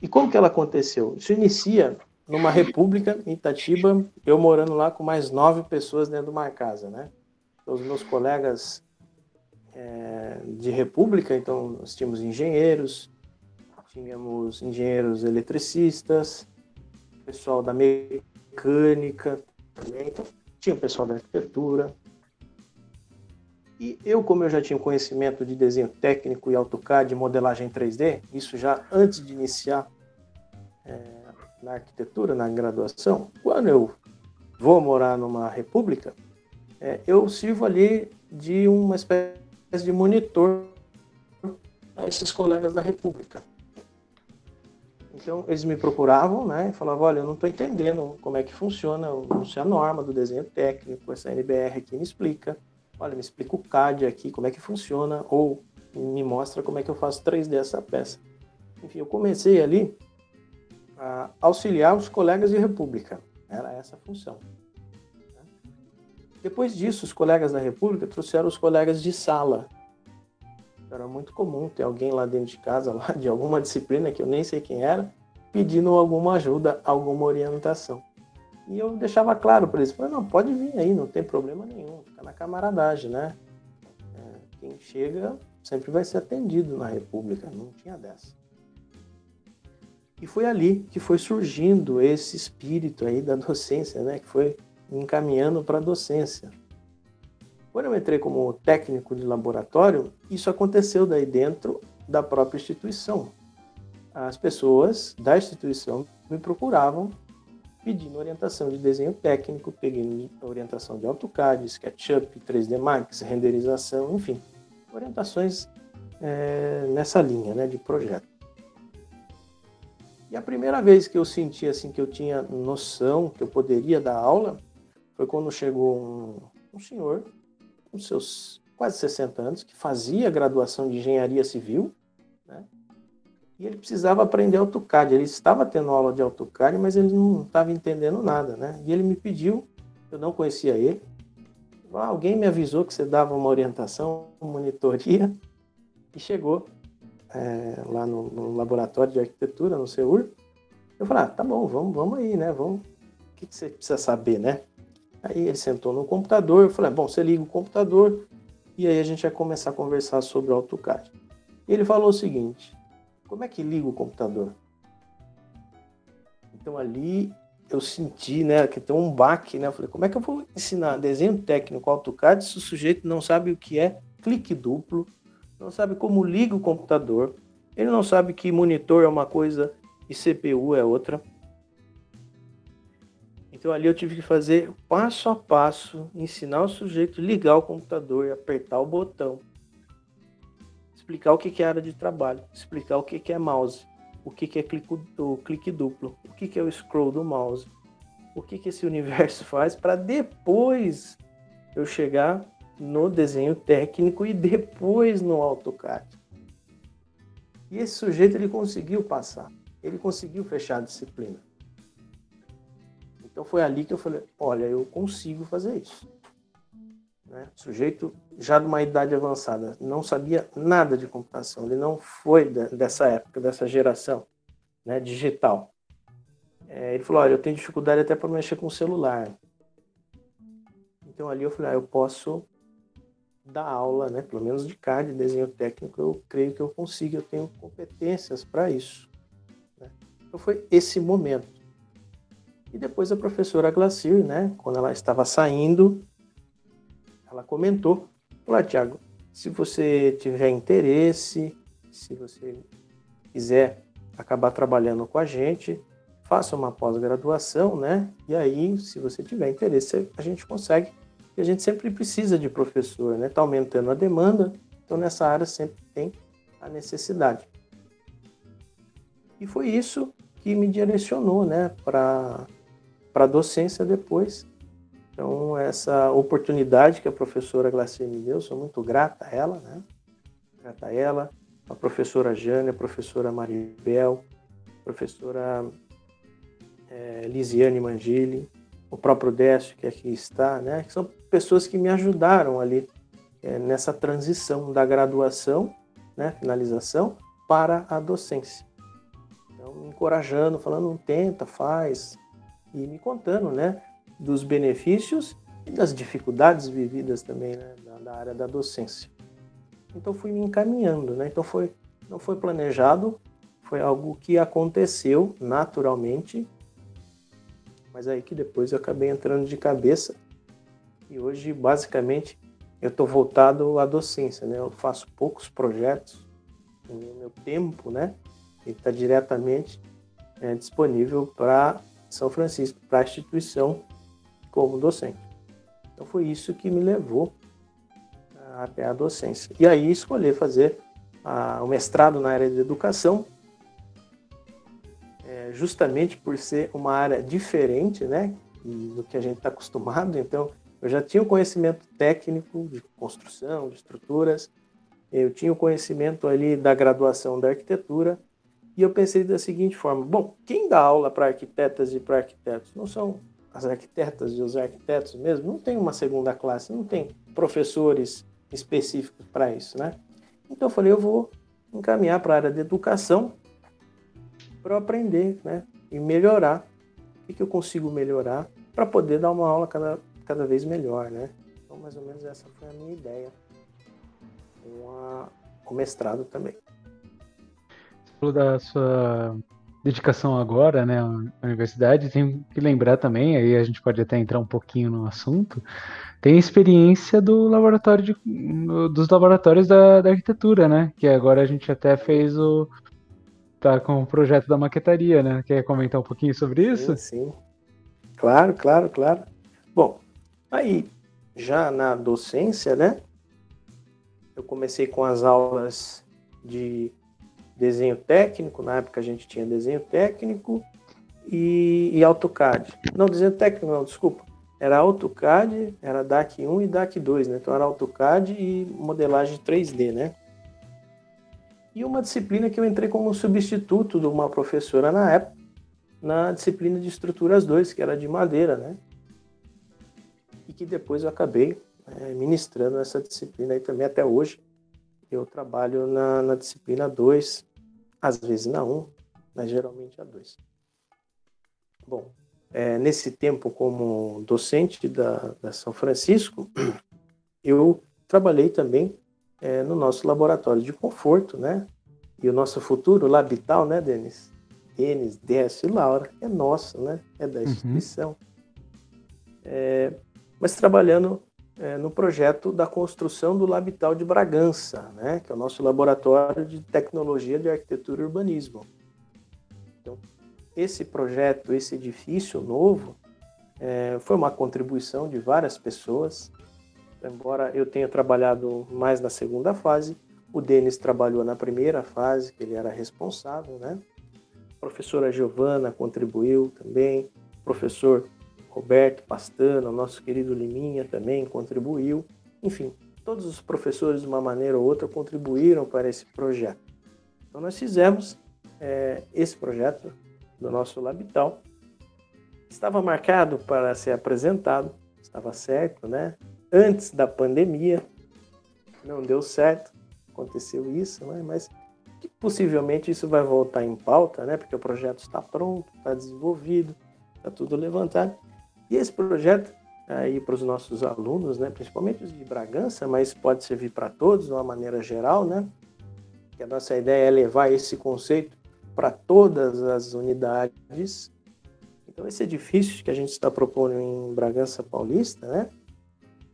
e como que ela aconteceu? Isso inicia numa república em Itatiba, eu morando lá com mais nove pessoas dentro de uma casa, né? Os meus colegas é, de república, então nós tínhamos engenheiros, tínhamos engenheiros eletricistas, pessoal da mecânica também, então, tinha o pessoal da arquitetura. E eu, como eu já tinha conhecimento de desenho técnico e AutoCAD e modelagem 3D, isso já antes de iniciar é, na arquitetura, na graduação, quando eu vou morar numa república, é, eu sirvo ali de uma espécie de monitor a esses colegas da república. Então, eles me procuravam, né, e falavam, olha, eu não estou entendendo como é que funciona, não sei a norma do desenho técnico, essa NBR aqui me explica, olha, me explica o CAD aqui, como é que funciona, ou me mostra como é que eu faço 3D essa peça. Enfim, eu comecei ali a auxiliar os colegas de República, era essa a função. Depois disso, os colegas da República trouxeram os colegas de sala, era muito comum ter alguém lá dentro de casa, lá de alguma disciplina que eu nem sei quem era, pedindo alguma ajuda, alguma orientação. E eu deixava claro para eles, não, pode vir aí, não tem problema nenhum, fica na camaradagem, né? É, quem chega sempre vai ser atendido na República, não tinha dessa. E foi ali que foi surgindo esse espírito aí da docência, né? Que foi encaminhando para a docência. Quando eu entrei como técnico de laboratório, isso aconteceu daí dentro da própria instituição. As pessoas da instituição me procuravam pedindo orientação de desenho técnico, pedindo orientação de AutoCAD, SketchUp, 3D Max, renderização, enfim, orientações é, nessa linha né, de projeto. E a primeira vez que eu senti assim que eu tinha noção que eu poderia dar aula foi quando chegou um, um senhor, com seus quase 60 anos, que fazia graduação de engenharia civil? E ele precisava aprender AutoCAD. Ele estava tendo aula de AutoCAD, mas ele não estava entendendo nada, né? E ele me pediu, eu não conhecia ele, ah, alguém me avisou que você dava uma orientação, uma monitoria, e chegou é, lá no, no, laboratório de arquitetura, no CEUR. Eu falei, ah, tá bom, vamos, vamos aí, né? Vamos. O que, que você precisa saber, né? Aí ele sentou no computador, eu falei, bom, você liga o computador e aí a gente vai começar a conversar sobre o AutoCAD. Ele falou o seguinte, como é que liga o computador? Então ali eu senti, né, que tem um baque, né? Eu falei, como é que eu vou ensinar desenho técnico AutoCAD se o sujeito não sabe o que é clique duplo, não sabe como liga o computador, ele não sabe que monitor é uma coisa e CPU é outra. Então ali eu tive que fazer passo a passo, ensinar o sujeito ligar o computador e apertar o botão. Explicar o que é área de trabalho, explicar o que é mouse, o que é clique, duplo, o que é o scroll do mouse, o que esse universo faz, para depois eu chegar no desenho técnico e depois no AutoCAD. E esse sujeito ele conseguiu passar, ele conseguiu fechar a disciplina. Então foi ali que eu falei, olha, eu consigo fazer isso. Né? Sujeito já de uma idade avançada, não sabia nada de computação, ele não foi dessa época, dessa geração né, digital. É, ele falou, olha, eu tenho dificuldade até para mexer com o celular. Então ali eu falei, ah, eu posso da aula, né, pelo menos de CAD, desenho técnico, eu creio que eu consigo, eu tenho competências para isso. Né? Então foi esse momento. E depois a professora Glacir, né, quando ela estava saindo, ela comentou, olá Tiago, se você tiver interesse, se você quiser acabar trabalhando com a gente, faça uma pós-graduação, né? E aí, se você tiver interesse, a gente consegue e a gente sempre precisa de professor, né? Está aumentando a demanda, então nessa área sempre tem a necessidade. E foi isso que me direcionou, né, para para docência depois. Então essa oportunidade que a professora Glacier me deu, sou muito grata a ela, né? Grata a ela, a professora Jane, a professora Maribel, a professora é, Lisiane Mangili, o próprio Décio, que aqui está, né? Que são pessoas que me ajudaram ali é, nessa transição da graduação, né, finalização, para a docência. Então, me encorajando, falando, tenta, faz, e me contando, né, dos benefícios e das dificuldades vividas também, né, da área da docência. Então, fui me encaminhando, né? Então, foi, não foi planejado, foi algo que aconteceu naturalmente mas aí que depois eu acabei entrando de cabeça e hoje basicamente eu estou voltado à docência, né? Eu faço poucos projetos, o meu tempo, né? Ele está diretamente é, disponível para São Francisco, para a instituição como docente. Então foi isso que me levou até a docência. E aí escolhi fazer a, o mestrado na área de educação justamente por ser uma área diferente, né, do que a gente está acostumado. Então, eu já tinha o conhecimento técnico de construção, de estruturas, eu tinha o conhecimento ali da graduação da arquitetura, e eu pensei da seguinte forma: bom, quem dá aula para arquitetas e para arquitetos? Não são as arquitetas e os arquitetos mesmo? Não tem uma segunda classe, não tem professores específicos para isso, né? Então eu falei: eu vou encaminhar para a área de educação para aprender, né? E melhorar. O que, eu consigo melhorar para poder dar uma aula cada, cada vez melhor, né? Então, mais ou menos essa foi a minha ideia com, com o mestrado também. Você falou da sua dedicação agora, né, à universidade, tem que lembrar também, aí a gente pode até entrar um pouquinho no assunto, tem a experiência do laboratório de, dos laboratórios da, da arquitetura, né, que agora a gente até fez o, tá com o projeto da maquetaria, né? Quer comentar um pouquinho sobre isso? Sim, sim. Claro, claro, claro. Bom, aí já na docência, né? Eu comecei com as aulas de desenho técnico, na época a gente tinha desenho técnico e, e AutoCAD. Não, desenho técnico não, desculpa. Era AutoCAD, era DAC 1 e DAC 2, né? Então era AutoCAD e modelagem 3D, né? E uma disciplina que eu entrei como substituto de uma professora na época, na disciplina de estruturas 2, que era de madeira, né? E que depois eu acabei é, ministrando essa disciplina aí também até hoje. Eu trabalho na, na disciplina 2, às vezes na 1, um, mas geralmente a 2. Bom, é, nesse tempo como docente da, da, São Francisco, eu trabalhei também é, no nosso laboratório de conforto, né? E o nosso futuro Labital, né, Denis? Denis, Décio e Laura, é nosso, né? É da uhum. instituição. Uhum. É, mas trabalhando é, no projeto da construção do Labital de Bragança, né? Que é o nosso laboratório de tecnologia de arquitetura e urbanismo. Então, esse projeto, esse edifício novo, é, foi uma contribuição de várias pessoas. Embora eu tenha trabalhado mais na segunda fase, o Denis trabalhou na primeira fase, que ele era responsável, né? A professora Giovana contribuiu também, o professor Roberto Pastano, nosso querido Liminha também contribuiu. Enfim, todos os professores, de uma maneira ou outra, contribuíram para esse projeto. Então, nós fizemos é, esse projeto do nosso Labital. Estava marcado para ser apresentado, estava certo, né? Antes da pandemia, não deu certo, aconteceu isso, né? Mas possivelmente isso vai voltar em pauta, né? Porque o projeto está pronto, está desenvolvido, está tudo levantado. E esse projeto aí para os nossos alunos, né, principalmente os de Bragança, mas pode servir para todos de uma maneira geral, né? Que a nossa ideia é levar esse conceito para todas as unidades. Então, esse edifício que a gente está propondo em Bragança Paulista, né?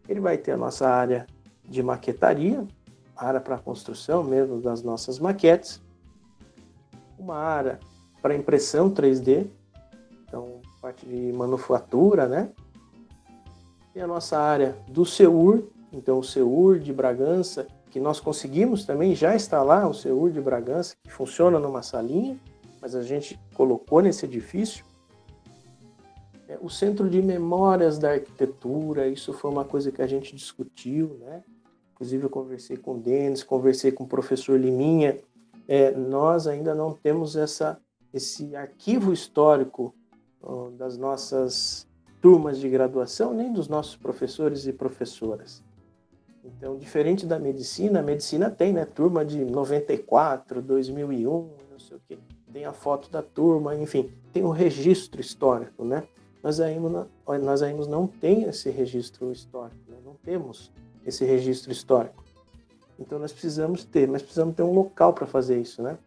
Ele vai ter a nossa área de maquetaria, área para construção mesmo das nossas maquetes, uma área para impressão 3D, então parte de manufatura, né? Tem a nossa área do SEUR, então o SEUR de Bragança que nós conseguimos também já instalar o CEUR de Bragança, que funciona numa salinha, mas a gente colocou nesse edifício. É, o Centro de Memórias da Arquitetura, isso foi uma coisa que a gente discutiu, né? Inclusive eu conversei com o Denis, conversei com o professor Liminha. É, nós ainda não temos essa, esse arquivo histórico das nossas turmas de graduação, nem dos nossos professores e professoras. Então, diferente da medicina, a medicina tem, né? Turma de 94, 2001, não sei o quê. Tem a foto da turma, enfim, tem um registro histórico, né? Nós ainda, nós ainda não tem esse registro histórico, né? não temos esse registro histórico. Então, nós precisamos ter, mas precisamos ter um local para fazer isso, né?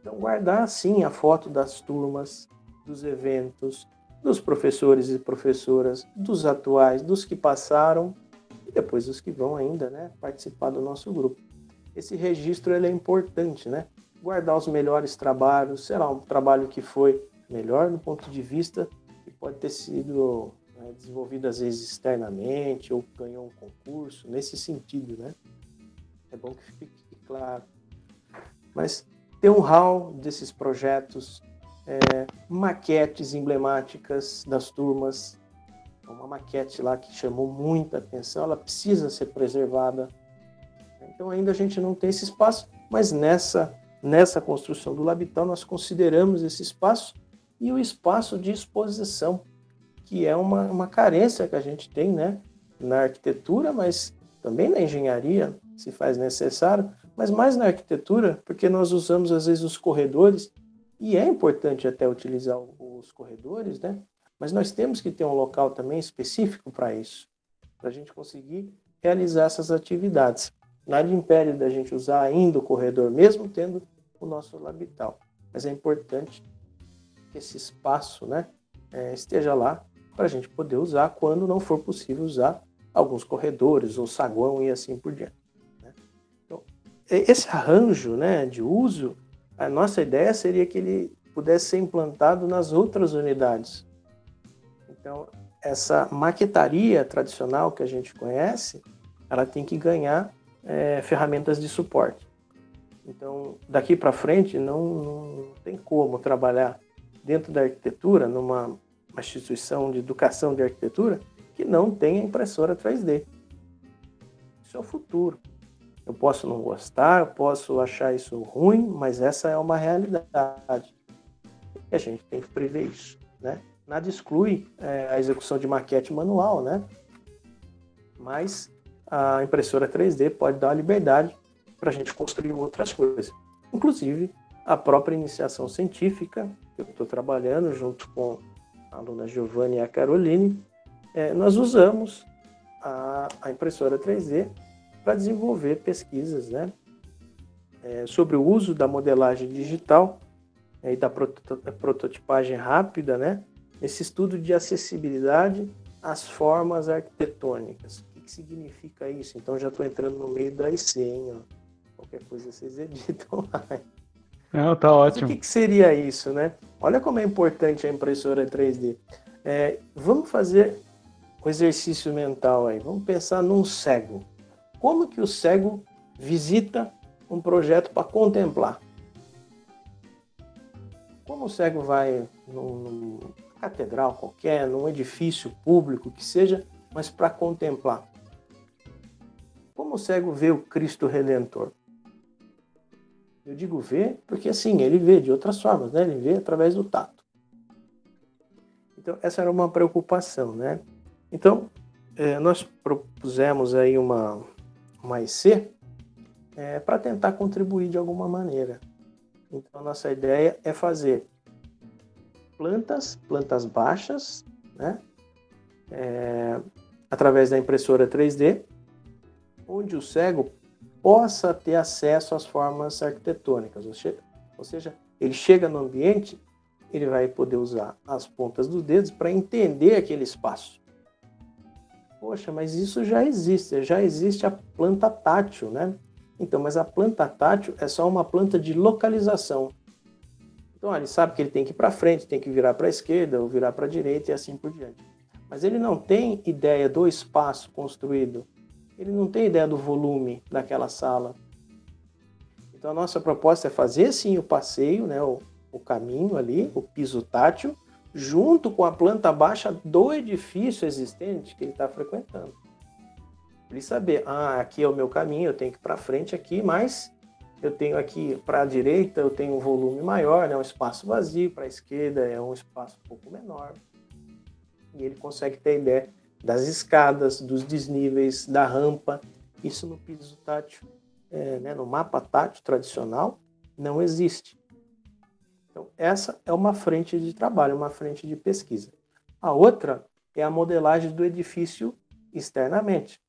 Então, guardar, sim, a foto das turmas, dos eventos, dos professores e professoras, dos atuais, dos que passaram depois os que vão ainda né, participar do nosso grupo. Esse registro ele é importante, né? Guardar os melhores trabalhos, será um trabalho que foi melhor no ponto de vista que pode ter sido né, desenvolvido às vezes externamente ou ganhou um concurso, nesse sentido, né? É bom que fique claro. Mas ter um hall desses projetos, é, maquetes emblemáticas das turmas, uma maquete lá que chamou muita atenção, ela precisa ser preservada. Então ainda a gente não tem esse espaço, mas nessa nessa construção do Labital nós consideramos esse espaço e o espaço de exposição, que é uma, uma carência que a gente tem, né, na arquitetura, mas também na engenharia se faz necessário, mas mais na arquitetura, porque nós usamos às vezes os corredores e é importante até utilizar os corredores, né, mas nós temos que ter um local também específico para isso, para a gente conseguir realizar essas atividades. Nada impede da gente usar ainda o corredor, mesmo tendo o nosso labital. Mas é importante que esse espaço né, é, esteja lá para a gente poder usar quando não for possível usar alguns corredores ou saguão e assim por diante. Né? Então, esse arranjo né, de uso, a nossa ideia seria que ele pudesse ser implantado nas outras unidades, então, essa maquetaria tradicional que a gente conhece, ela tem que ganhar é, ferramentas de suporte. Então, daqui para frente, não, não tem como trabalhar dentro da arquitetura, numa instituição de educação de arquitetura, que não tenha impressora 3D. Isso é o futuro. Eu posso não gostar, eu posso achar isso ruim, mas essa é uma realidade. E a gente tem que prever isso, né? Nada exclui é, a execução de maquete manual, né? Mas a impressora 3D pode dar a liberdade para a gente construir outras coisas. Inclusive, a própria iniciação científica, que eu estou trabalhando junto com a aluna Giovanni e a Caroline, é, nós usamos a, a impressora 3D para desenvolver pesquisas né, é, sobre o uso da modelagem digital é, e da prototipagem rápida, né, esse estudo de acessibilidade às formas arquitetônicas. O que, significa isso? Então já estou entrando no meio da IC, hein? Qualquer coisa vocês editam lá. Não, tá ótimo. Mas o que, que, seria isso, né? Olha como é importante a impressora 3D. É, vamos fazer um exercício mental aí. Vamos pensar num cego. Como que o cego visita um projeto para contemplar? Como o cego vai numa catedral qualquer, num edifício público que seja, mas para contemplar? Como o cego vê o Cristo Redentor? Eu digo ver porque assim, ele vê de outras formas, né? Ele vê através do tato. Então, essa era uma preocupação, né? Então, eh, nós propusemos aí uma, uma IC é, para tentar contribuir de alguma maneira. Então, nossa ideia é fazer plantas, plantas baixas, né? É, através da impressora 3D, onde o cego possa ter acesso às formas arquitetônicas. Ou seja, ele chega no ambiente, ele vai poder usar as pontas dos dedos para entender aquele espaço. Poxa, mas isso já existe, já existe a planta tátil, né? Então, mas a planta tátil é só uma planta de localização. Então, ele sabe que ele tem que ir para frente, tem que virar para a esquerda ou virar para a direita e assim por diante. Mas ele não tem ideia do espaço construído. Ele não tem ideia do volume daquela sala. Então, a nossa proposta é fazer sim o passeio, né, o, o caminho ali, o piso tátil, junto com a planta baixa do edifício existente que ele está frequentando. Ele saber, ah, aqui é o meu caminho, eu tenho que ir para frente aqui, mas eu tenho aqui para a direita, eu tenho um volume maior, né, um espaço vazio, para a esquerda é um espaço um pouco menor. E ele consegue ter ideia das escadas, dos desníveis, da rampa. Isso no piso tátil, é, né, no mapa tátil tradicional, não existe. Então, essa é uma frente de trabalho, uma frente de pesquisa. A outra é a modelagem do edifício externamente.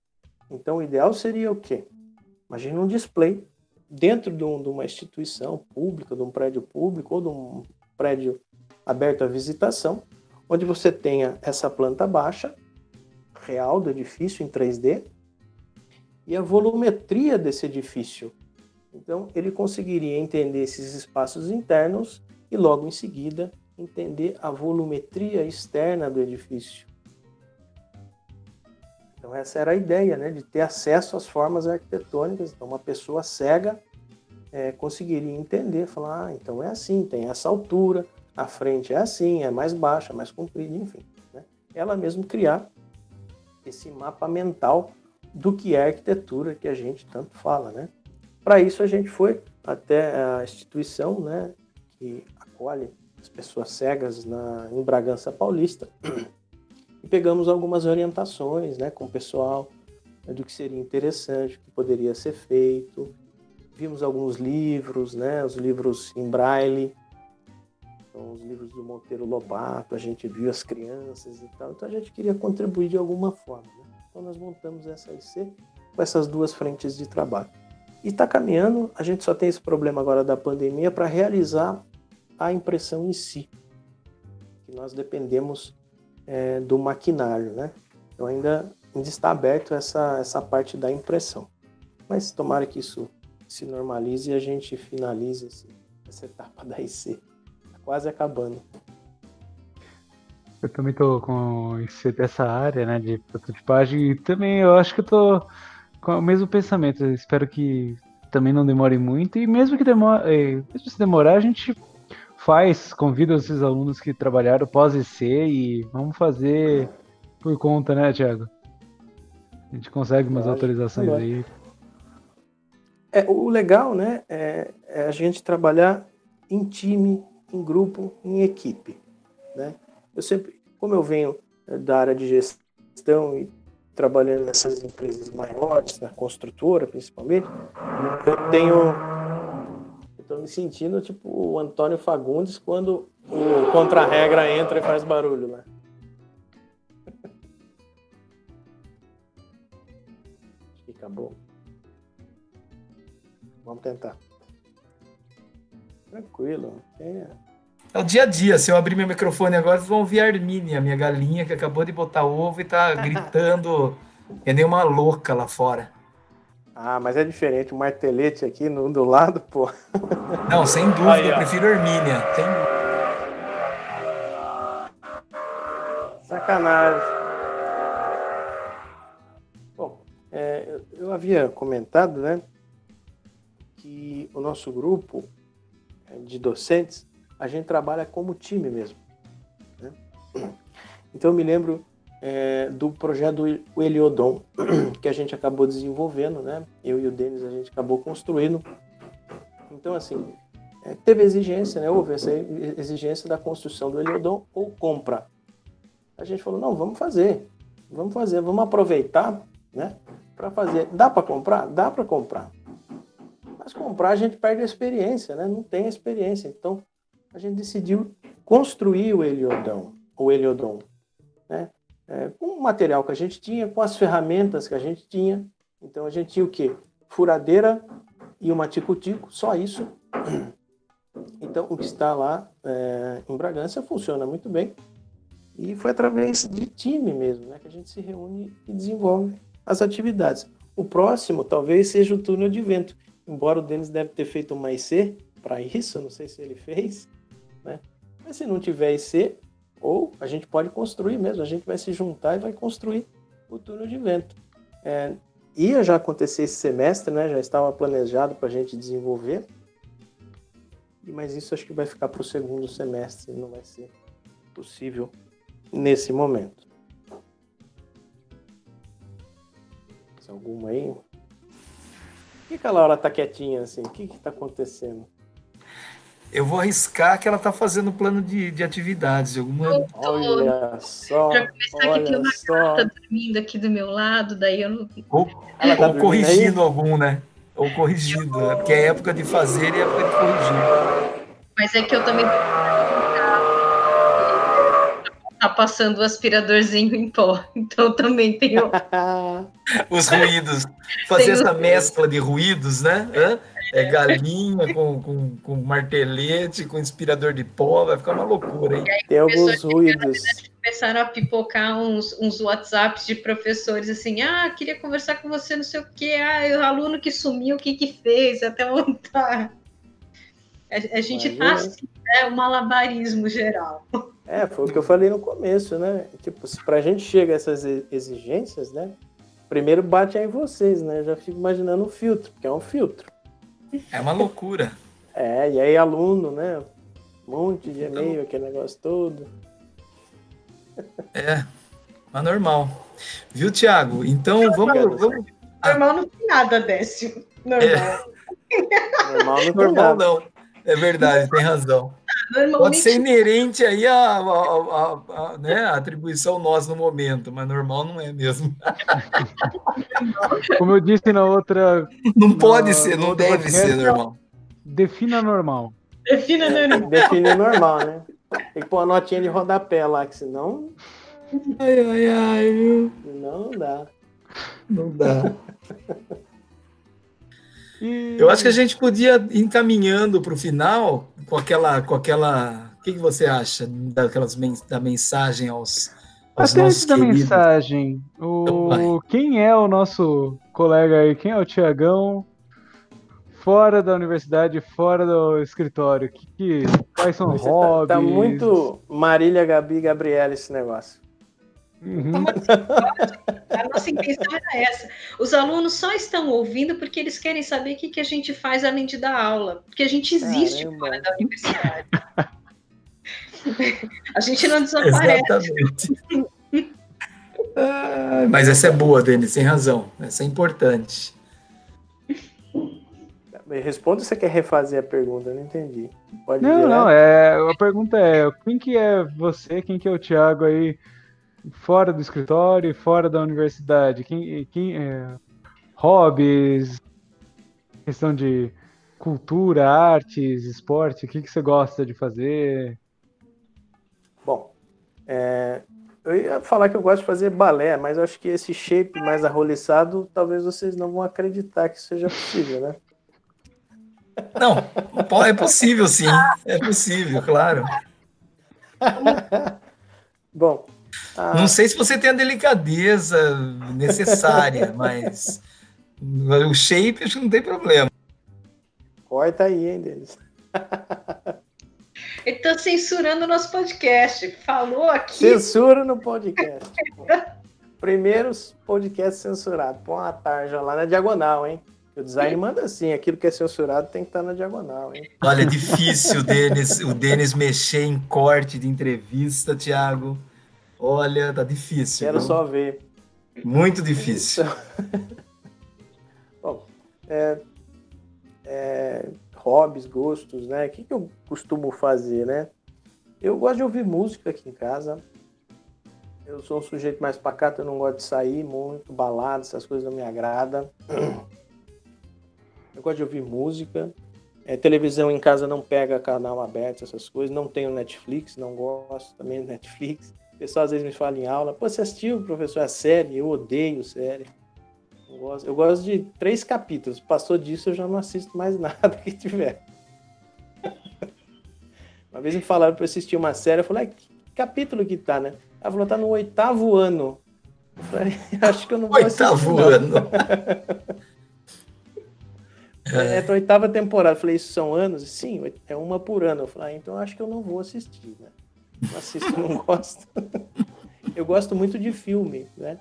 Então, o ideal seria o quê? Imagine um display dentro de, um, de uma instituição pública, de um prédio público ou de um prédio aberto à visitação, onde você tenha essa planta baixa real do edifício em 3D e a volumetria desse edifício. Então, ele conseguiria entender esses espaços internos e logo em seguida entender a volumetria externa do edifício. Então essa era a ideia, né, de ter acesso às formas arquitetônicas. Então uma pessoa cega é, conseguiria entender, falar, ah, então é assim, tem essa altura, a frente é assim, é mais baixa, mais comprida, enfim. Né? Ela mesmo criar esse mapa mental do que é arquitetura que a gente tanto fala, né? Para isso a gente foi até a instituição, né, que acolhe as pessoas cegas na, em Bragança Paulista. E pegamos algumas orientações né, com o pessoal né, do que seria interessante, o que poderia ser feito. Vimos alguns livros, né, os livros em braille, então, os livros do Monteiro Lobato, a gente viu as crianças e tal. Então a gente queria contribuir de alguma forma. Né? Então nós montamos essa IC com essas duas frentes de trabalho. E está caminhando, a gente só tem esse problema agora da pandemia para realizar a impressão em si, nós dependemos é, do maquinário, né? Então ainda, ainda está aberto essa, essa parte da impressão. Mas tomara que isso se normalize e a gente finalize esse, essa etapa da IC. Está quase acabando. Eu também estou com essa área né, de prototipagem e também eu acho que eu com o mesmo pensamento. Eu espero que também não demorem muito, e mesmo que demore, mesmo se demorar, a gente faz, convida esses alunos que trabalharam pós-IC e vamos fazer por conta, né, Thiago? A gente consegue umas Lógico, autorizações aí. É, o legal, né, é, é, a gente trabalhar em time, em grupo, em equipe, né? Eu sempre, como eu venho é, da área de gestão e trabalhando nessas empresas maiores, na construtora principalmente, eu tenho Estou me sentindo tipo o Antônio Fagundes quando o contra-regra entra e faz barulho, né? Acho que acabou. Vamos tentar. Tranquilo. É. é o dia a dia. Se eu abrir meu microfone agora, vocês vão ouvir a Armínia, minha galinha, que acabou de botar ovo e tá gritando é nem uma louca lá fora. Ah, mas é diferente. O martelete aqui no, do lado, pô. Não, sem dúvida, Aí, eu prefiro Hermínia. Sem... Sacanagem. Bom, é, eu havia comentado, né, que o nosso grupo é, de docentes, a gente trabalha como time mesmo. Né? Então eu me lembro é, do projeto do Heliodon, que a gente acabou desenvolvendo, né? Eu e o Denis a gente acabou construindo. Então, assim, é, teve exigência, né? Houve essa exigência da construção do Heliodon ou compra. A gente falou, não, vamos fazer, vamos fazer, vamos aproveitar, né? Para fazer. Dá para comprar? Dá para comprar. Mas comprar a gente perde a experiência, né? Não tem experiência. Então, a gente decidiu construir o Heliodon, o Heliodon, né? É, com o material que a gente tinha, com as ferramentas que a gente tinha. Então a gente tinha o quê? Furadeira e uma tico-tico, só isso. Então o que está lá é, em Bragança funciona muito bem. E foi através de time mesmo, né, que a gente se reúne e desenvolve as atividades. O próximo talvez seja o túnel de vento, embora o Denis deve ter feito uma IC para isso, não sei se ele fez, né? Mas se não tiver IC, ou a gente pode construir mesmo, a gente vai se juntar e vai construir o túnel de vento. É, ia já acontecer esse semestre, né? já estava planejado para a gente desenvolver, mas isso acho que vai ficar para o segundo semestre, não vai ser possível nesse momento. Mais alguma aí? Por que, a Laura está quietinha assim? O que está acontecendo? Eu vou arriscar que ela está fazendo plano de, de atividades. Alguma... Olha só. Pra começar, olha que tem uma só. gata dormindo aqui do meu lado, daí eu não. Ou, ela tá ou corrigindo aí? algum, né? Ou corrigindo, né? porque é época de fazer e época de corrigir. Mas é que eu também tá passando o aspiradorzinho em pó. Então também tem os ruídos. Fazer essa mescla de ruídos, né? Hã? É galinha com, com, com martelete, com inspirador de pó, vai ficar uma loucura, hein? Tem alguns ruídos. Começaram a pipocar uns, uns WhatsApps de professores assim, ah, queria conversar com você, não sei o quê, ah, o aluno que sumiu, o que que fez, até montar. A, a gente Imagina. tá assim, é um malabarismo geral. É, foi o que eu falei no começo, né? Tipo, se pra gente chega a essas exigências, né? Primeiro bate aí em vocês, né? Eu já fico imaginando o filtro, porque é um filtro. É uma loucura. É, e aí aluno, né? Um monte de e-mail, aquele negócio todo. É, mas normal. Viu, Thiago? Então vamos. vamos... Normal não tem nada, Décio. Normal. É. Normal não tem Normal, nada. não. É verdade, tem razão. Pode ser inerente aí a, a, a, a, né, a atribuição nossa no momento, mas normal não é mesmo. Como eu disse na outra. Não pode ser, não deve podcast, ser normal. Defina normal. Defina normal. Define normal, né? Tem que pôr a notinha de rodapé lá, que senão. Ai, ai, ai, viu? Senão não dá. Não dá. Eu acho que a gente podia ir encaminhando para o final com aquela, com aquela. O que, que você acha daquelas da mensagem aos, aos Até nossos da queridos? mensagem, o então quem é o nosso colega aí? Quem é o Tiagão? Fora da universidade, fora do escritório, que, que quais são os hobbies? Tá, tá, muito Marília, Gabi, Gabriela esse negócio. Uhum. A nossa intenção era essa. Os alunos só estão ouvindo porque eles querem saber o que, que a gente faz além de dar aula, porque a gente existe Caramba. fora da universidade. a gente não desaparece. Exatamente. ah, mas essa é boa, Denis, sem razão. Essa é importante. Responda se você quer refazer a pergunta, eu não entendi. Pode não, não, é, a pergunta é, quem que é você, quem que é o Thiago aí, fora do escritório, fora da universidade? Quem, quem é, hobbies, questão de cultura, artes, esporte, o que, que você gosta de fazer? Bom, é, eu ia falar que eu gosto de fazer balé, mas acho que esse shape mais arroliçado, talvez vocês não vão acreditar que seja possível, né? Não, é possível sim. É possível, claro. Bom. Não sei se você tem a delicadeza necessária, mas o shape acho que não tem problema. Corta aí, hein, Denis. Ele está censurando o nosso podcast. Falou aqui. Censura no podcast. Primeiros podcasts censurados. Põe uma tarja lá na diagonal, hein? O design manda assim, aquilo que é censurado tem que estar na diagonal, hein? Olha, é difícil o Denis, o Denis mexer em corte de entrevista, Thiago. Olha, tá difícil. Quero viu? só ver. Muito difícil. Bom, é, é, hobbies, gostos, né? O que, que eu costumo fazer, né? Eu gosto de ouvir música aqui em casa. Eu sou um sujeito mais pacato, eu não gosto de sair muito, balada, essas coisas não me agradam. Eu gosto de ouvir música. É, televisão em casa não pega canal aberto, essas coisas. Não tenho Netflix, não gosto também do Netflix. O pessoal às vezes me fala em aula, pô, você assistiu, professor, a série? Eu odeio série. Eu gosto, eu gosto de três capítulos. Passou disso, eu já não assisto mais nada que tiver. Uma vez me falaram para assistir uma série, eu falei, ah, que capítulo que tá, né? Ela falou, tá no oitavo ano. Eu falei, acho que eu não vou Oitavo assistir, ano. É, é a oitava temporada. Eu falei, isso são anos? Sim, é uma por ano. Eu falei, ah, então acho que eu não vou assistir, né? Não assisto, não gosto. eu gosto muito de filme, né?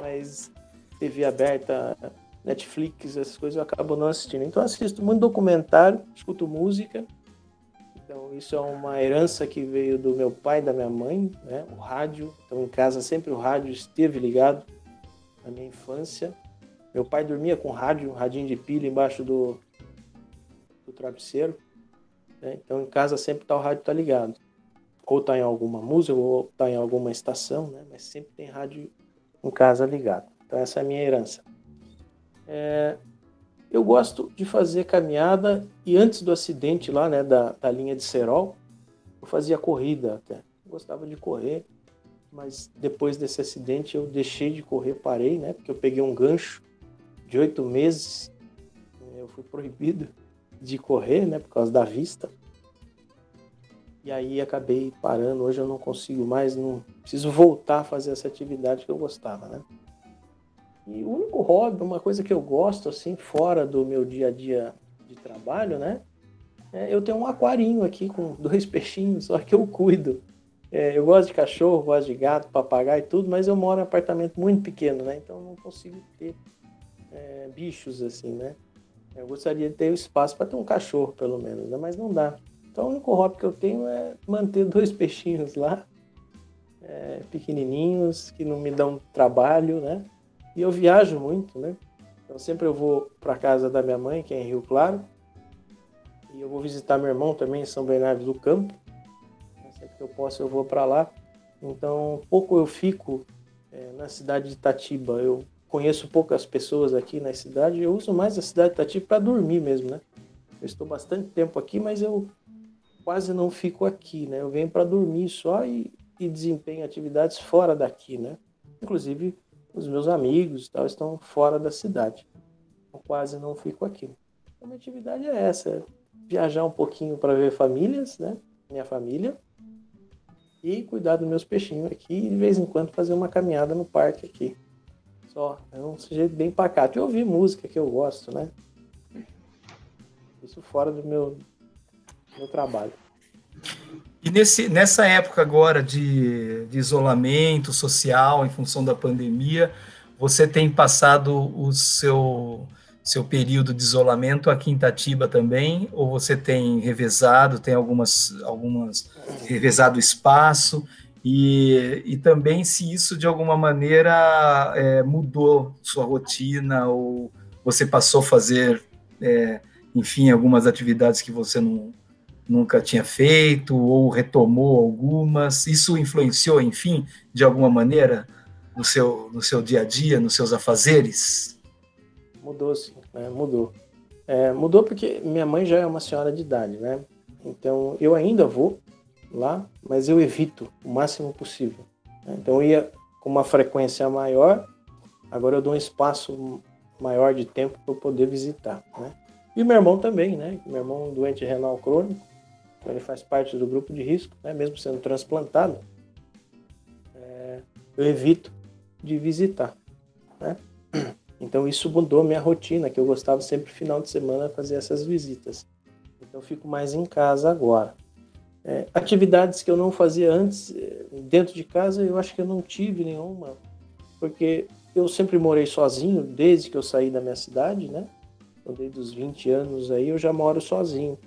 Mas TV aberta, Netflix, essas coisas eu acabo não assistindo. Então assisto muito documentário, escuto música. Então isso é uma herança que veio do meu pai da minha mãe, né? O rádio. Então em casa sempre o rádio esteve ligado na minha infância. Meu pai dormia com rádio, radinho de pilha embaixo do, do travesseiro. Né? Então em casa sempre tá, o rádio tá ligado. Ou tá em alguma música, ou tá em alguma estação, né? Mas sempre tem rádio em casa ligado. Então essa é a minha herança. É, eu gosto de fazer caminhada e antes do acidente lá, né, da, da linha de Serol, eu fazia corrida até. Eu gostava de correr, mas depois desse acidente eu deixei de correr, parei, né, porque eu peguei um gancho de oito meses, eu fui proibido de correr, né, por causa da vista. E aí acabei parando. Hoje eu não consigo mais, não preciso voltar a fazer essa atividade que eu gostava, né? E o único hobby, uma coisa que eu gosto assim, fora do meu dia a dia de trabalho, né? É, eu tenho um aquarinho aqui com dois peixinhos, só que eu cuido. É, eu gosto de cachorro, gosto de gato, papagaio e tudo, mas eu moro em um apartamento muito pequeno, né? Então não consigo ter é, bichos assim, né? Eu gostaria de ter o espaço para ter um cachorro, pelo menos, né? mas não dá. Então o único hobby que eu tenho é manter dois peixinhos lá, é, pequenininhos, que não me dão trabalho, né? E eu viajo muito, né? Então sempre eu vou para casa da minha mãe, que é em Rio Claro, e eu vou visitar meu irmão também em São Bernardo do Campo. Sempre que eu posso eu vou para lá. Então pouco eu fico é, na cidade de Itatiba. Eu conheço poucas pessoas aqui na cidade, eu uso mais a cidade de Itatiba para dormir mesmo, né? Eu estou bastante tempo aqui, mas eu quase não fico aqui, né? Eu venho para dormir só e, e desempenho atividades fora daqui, né? Inclusive, os meus amigos tal estão fora da cidade. Eu quase não fico aqui. Então, a minha atividade é essa, é viajar um pouquinho para ver famílias, né? Minha família. E cuidar dos meus peixinhos aqui e de vez em quando fazer uma caminhada no parque aqui só. É um sujeito bem pacato. E ouvir música que eu gosto, né? Isso fora do meu, meu trabalho. E nesse, nessa época agora de, de isolamento social em função da pandemia, você tem passado o seu, seu período de isolamento aqui em Itatiba também? Ou você tem revezado, tem algumas, algumas revezado espaço? E, e também se isso de alguma maneira é, mudou sua rotina ou você passou a fazer, é, enfim, algumas atividades que você não, nunca tinha feito ou retomou algumas. Isso influenciou, enfim, de alguma maneira no seu, no seu dia a dia, nos seus afazeres? Mudou, sim, né? mudou. É, mudou porque minha mãe já é uma senhora de idade, né? Então eu ainda vou lá, mas eu evito o máximo possível. Né? Então eu ia com uma frequência maior, agora eu dou um espaço maior de tempo para poder visitar, né? E meu irmão também, né? Meu irmão doente renal crônico, então ele faz parte do grupo de risco, né? mesmo sendo transplantado. É, eu evito de visitar, né? Então isso mudou minha rotina, que eu gostava sempre final de semana fazer essas visitas. Então eu fico mais em casa agora. É, atividades que eu não fazia antes, é, dentro de casa, eu acho que eu não tive nenhuma, porque eu sempre morei sozinho desde que eu saí da minha cidade, né? Então, desde os 20 anos aí eu já moro sozinho.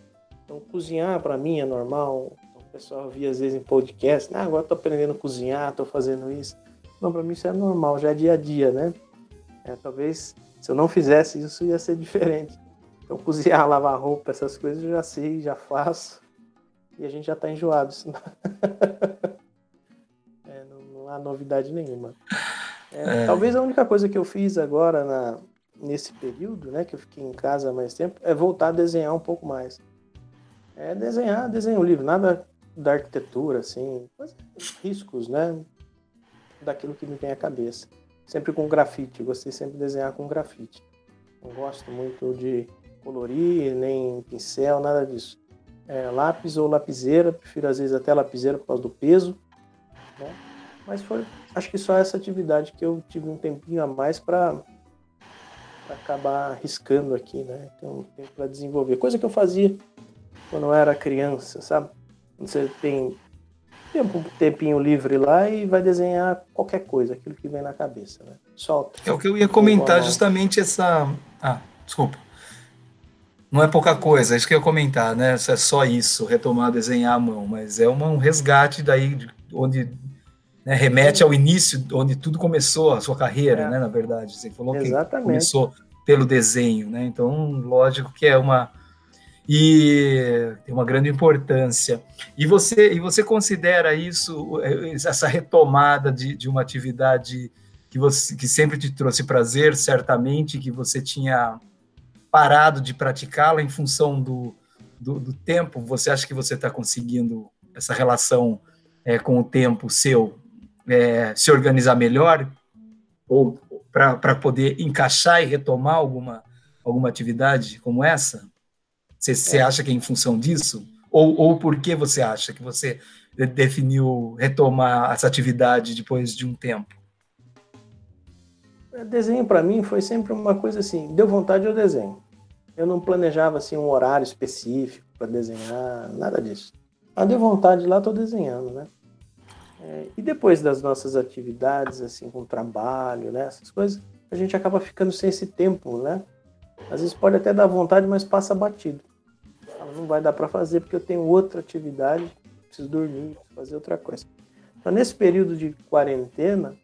Então, cozinhar para mim é normal. O pessoal via às vezes em podcast, ah, agora estou aprendendo a cozinhar, estou fazendo isso. Não, para mim isso é normal, já é dia a dia, né? É, talvez se eu não fizesse isso ia ser diferente. Então, cozinhar, lavar roupa, essas coisas eu já sei, já faço e a gente já está enjoado. é, não, não, há novidade nenhuma. É, é. Talvez a única coisa que eu fiz agora na, nesse período, né, que eu fiquei em casa mais tempo, é voltar a desenhar um pouco mais. É desenhar, desenho livre, nada da arquitetura, assim, riscos, né, daquilo que me vem à cabeça. Sempre com grafite, gostei sempre de desenhar com grafite. Não gosto muito de colorir, nem pincel, nada disso é, lápis ou lapiseira, prefiro às vezes até lapiseira por causa do peso, né? Mas foi, acho que só essa atividade que eu tive um tempinho a mais para acabar riscando aqui, né? Então, para desenvolver. Coisa que eu fazia quando eu era criança, sabe? Você tem tempo, um tempinho livre lá e vai desenhar qualquer coisa, aquilo que vem na cabeça, né? Solta. É o que eu ia comentar, justamente essa. Ah, desculpa. Não é pouca coisa, é isso que eu ia comentar, né? É só isso, retomar, desenhar a mão, mas é uma, um resgate daí onde né, remete ao início, onde tudo começou, a sua carreira, é. né? Na verdade, você falou Exatamente. que começou pelo desenho, né? Então, lógico que é uma e tem uma grande importância. E você e você considera isso essa retomada de, de uma atividade que você que sempre te trouxe prazer, certamente que você tinha parado de praticá-la em função do, do, do, tempo? Você acha que você está conseguindo essa relação é, com o tempo seu é, se organizar melhor? Ou para poder encaixar e retomar alguma, alguma atividade como essa? Você, você é. acha que é em função disso? Ou, ou por que você acha que você definiu retomar essa atividade depois de um tempo? Desenho para mim foi sempre uma coisa assim, deu vontade eu desenho. Eu não planejava assim um horário específico para desenhar, nada disso. Ah, deu vontade lá, estou desenhando, né? É, e depois das nossas atividades, assim, com trabalho, né, essas coisas, a gente acaba ficando sem esse tempo, né? Às vezes pode até dar vontade, mas passa batido. Não vai dar para fazer porque eu tenho outra atividade, preciso dormir, fazer outra coisa. Então, nesse período de quarentena,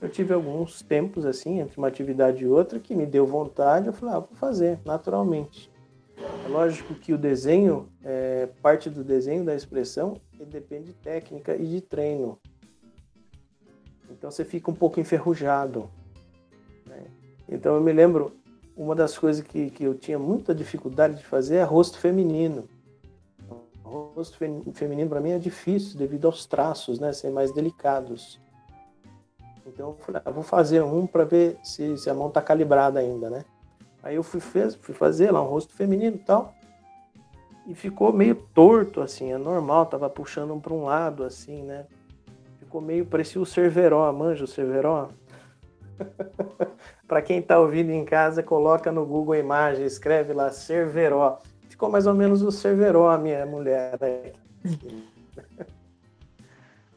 eu tive alguns tempos assim, entre uma atividade e outra, que me deu vontade, eu falei, ah, vou fazer, naturalmente. É lógico que o desenho, é, parte do desenho da expressão, depende de técnica e de treino. Então você fica um pouco enferrujado. Né? Então eu me lembro, uma das coisas que, que eu tinha muita dificuldade de fazer é rosto feminino. Rosto feminino para mim é difícil devido aos traços, né, serem mais delicados. Então eu falei, ah, vou fazer um para ver se, se, a mão tá calibrada ainda, né? Aí eu fui, fez, fui fazer lá um rosto feminino e tal. E ficou meio torto, assim, é normal, tava puxando um para um lado, assim, né? Ficou meio, parecia o Cerveró, manja o Cerveró? para quem tá ouvindo em casa, coloca no Google a imagem, escreve lá Cerveró. Ficou mais ou menos o Cerveró, a minha mulher. Né?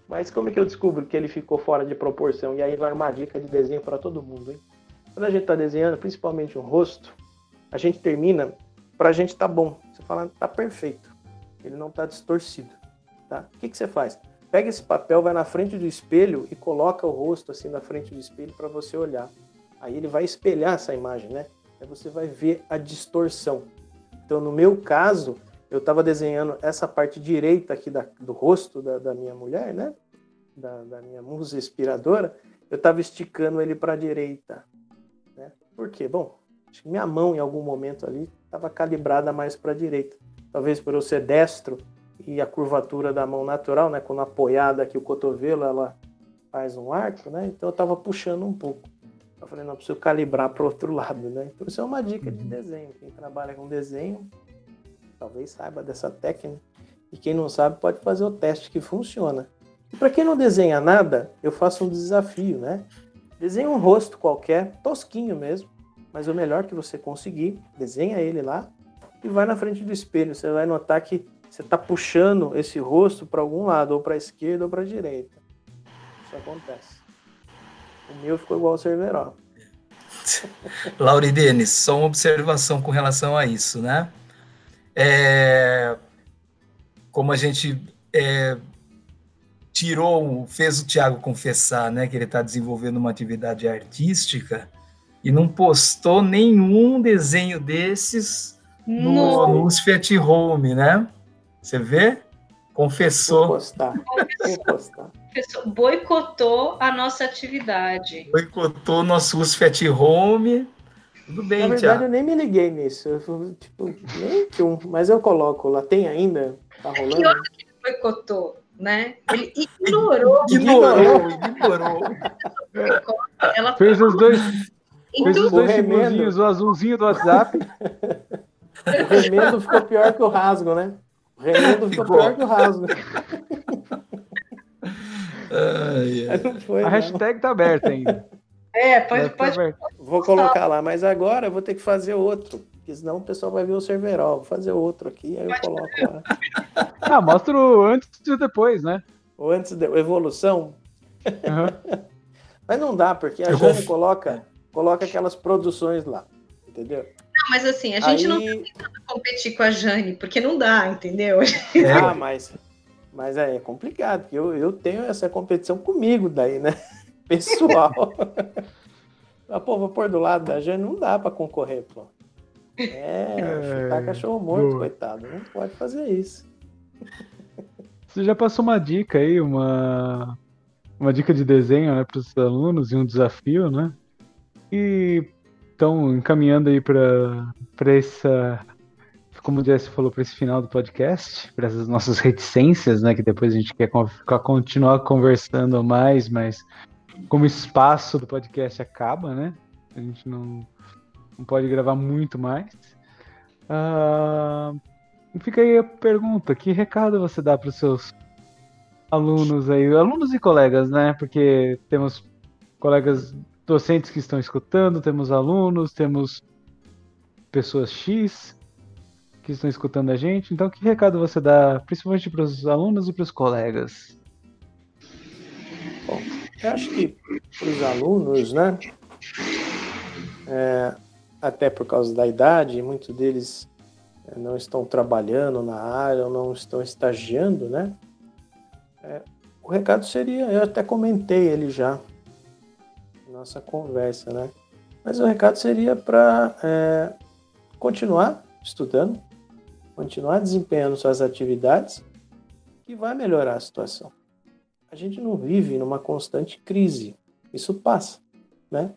Mas como é que eu descubro que ele ficou fora de proporção? E aí vai uma dica de desenho para todo mundo, hein? Quando a gente está desenhando, principalmente um rosto, a gente termina, para a gente tá bom. Você fala, tá perfeito. Ele não tá distorcido, tá? O que, que você faz? Pega esse papel, vai na frente do espelho e coloca o rosto assim na frente do espelho para você olhar. Aí ele vai espelhar essa imagem, né? Aí você vai ver a distorção. Então, no meu caso, eu estava desenhando essa parte direita aqui da, do rosto da, da, minha mulher, né? Da, da minha musa inspiradora. Eu estava esticando ele para a direita. Né? Por quê? Bom, acho que minha mão em algum momento ali estava calibrada mais para a direita. Talvez por eu ser destro e a curvatura da mão natural, né? Quando apoiada aqui o cotovelo, ela faz um arco, né? Então eu estava puxando um pouco. Falei, não, preciso calibrar para o outro lado, né? Então isso é uma dica de uhum. desenho. Quem trabalha com desenho, talvez saiba dessa técnica. E quem não sabe pode fazer o teste que funciona. E para quem não desenha nada, eu faço um desafio, né? Desenha um rosto qualquer, tosquinho mesmo, mas o melhor que você conseguir, desenha ele lá e vai na frente do espelho. Você vai notar que você está puxando esse rosto para algum lado, ou para a esquerda ou para a direita. Isso acontece. O meu ficou igual ao Cerveró. Lauridenes, só uma observação com relação a isso, né? É, como a gente é, tirou, fez o Tiago confessar, né, que ele está desenvolvendo uma atividade artística e não postou nenhum desenho desses no, no Home, né? Você vê? Confessou. Vou postar. Boicotou a nossa atividade. Boicotou nosso USFET Home. Tudo bem, Na verdade, eu nem me liguei nisso. Eu, tipo, nem um, mas eu coloco lá. Tem ainda? Tá rolando? Que hora que ele boicotou? Né? Ele ignorou. Ignorou, ignorou. Ela fez os dois. Fez os dois símbolozinhos, o azulzinho do WhatsApp. o remendo ficou pior que o rasgo, né? O remendo ficou pior que o rasgo. Ai, ai. Foi, a hashtag tá aberta ainda. É, pode, pode. Vou colocar lá, mas agora eu vou ter que fazer outro. Porque senão o pessoal vai ver o serverol. Vou fazer outro aqui, aí eu coloco lá. Ah, mostra o antes e depois, né? O antes de evolução. Uhum. mas não dá, porque a eu Jane vou... coloca, coloca aquelas produções lá. Entendeu? Não, mas assim, a gente aí... não tá tentando competir com a Jane, porque não dá, entendeu? Ah, mas, mas é, é complicado, porque eu, eu tenho essa competição comigo daí, né? pessoal. ah, pô, vou pôr do lado da Jane, não dá para concorrer, pô. É, chutar é, cachorro morto, boa. coitado. Não pode fazer isso. Você já passou uma dica aí, uma, uma dica de desenho né, para os alunos e um desafio, né? E estão encaminhando aí para essa, como o Jesse falou, para esse final do podcast, para essas nossas reticências, né? Que depois a gente quer continuar conversando mais, mas como o espaço do podcast acaba, né? A gente não, não pode gravar muito mais. Uh, fica aí a pergunta: que recado você dá para os seus alunos aí, alunos e colegas, né? Porque temos colegas docentes que estão escutando, temos alunos, temos pessoas X que estão escutando a gente. Então, que recado você dá, principalmente para os alunos e para os colegas? Bom, eu acho que para os alunos, né? É, até por causa da idade, muitos deles é, não estão trabalhando na área ou não estão estagiando, né? É, o recado seria, eu até comentei ele já, nossa conversa, né? Mas o recado seria para é, continuar estudando, continuar desempenhando suas atividades, que vai melhorar a situação a gente não vive numa constante crise. Isso passa, né?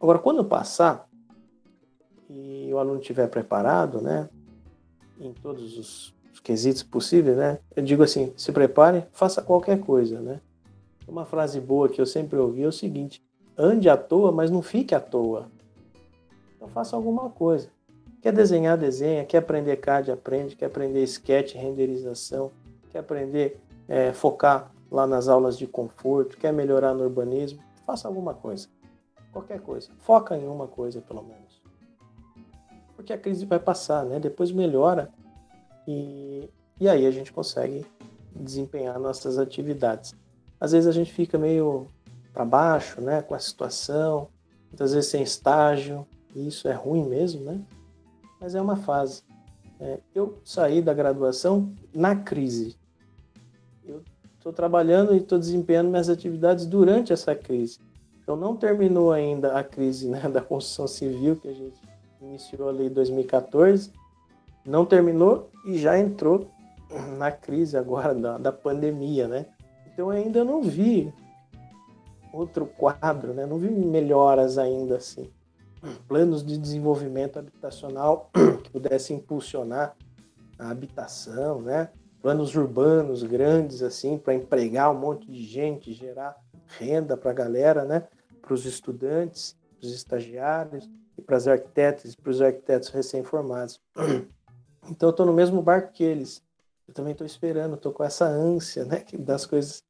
Agora, quando passar e o aluno estiver preparado, né, em todos os quesitos possíveis, né, eu digo assim, se prepare, faça qualquer coisa, né? Uma frase boa que eu sempre ouvi é o seguinte: ande à toa, mas não fique à toa. Então faça alguma coisa. Quer desenhar, desenha. Quer aprender CAD, aprende. Quer aprender sketch, renderização. Quer aprender é, focar lá nas aulas de conforto, quer melhorar no urbanismo, faça alguma coisa. Qualquer coisa. Foca em uma coisa, pelo menos. Porque a crise vai passar, né? Depois melhora e, e aí a gente consegue desempenhar nossas atividades. às vezes a gente fica meio para baixo, né, com a situação, muitas vezes sem estágio, e isso é ruim mesmo, né? Mas é uma fase. É, eu saí da graduação na crise. Eu estou trabalhando e estou desempenhando minhas atividades durante essa crise. Então não terminou ainda a crise né, da construção civil que a gente iniciou ali em 2014, não terminou e já entrou na crise agora da, da pandemia, né? Então eu ainda não vi outro quadro, né? Não vi melhoras ainda assim. Planos de desenvolvimento habitacional que pudessem impulsionar a habitação, né? Planos urbanos grandes assim para empregar um monte de gente, gerar renda para a galera, né? Para os estudantes, para os estagiários e para os arquitetos para os arquitetos recém-formados. Então eu estou no mesmo barco que eles. Eu também estou esperando, estou com essa ânsia, né? Das coisas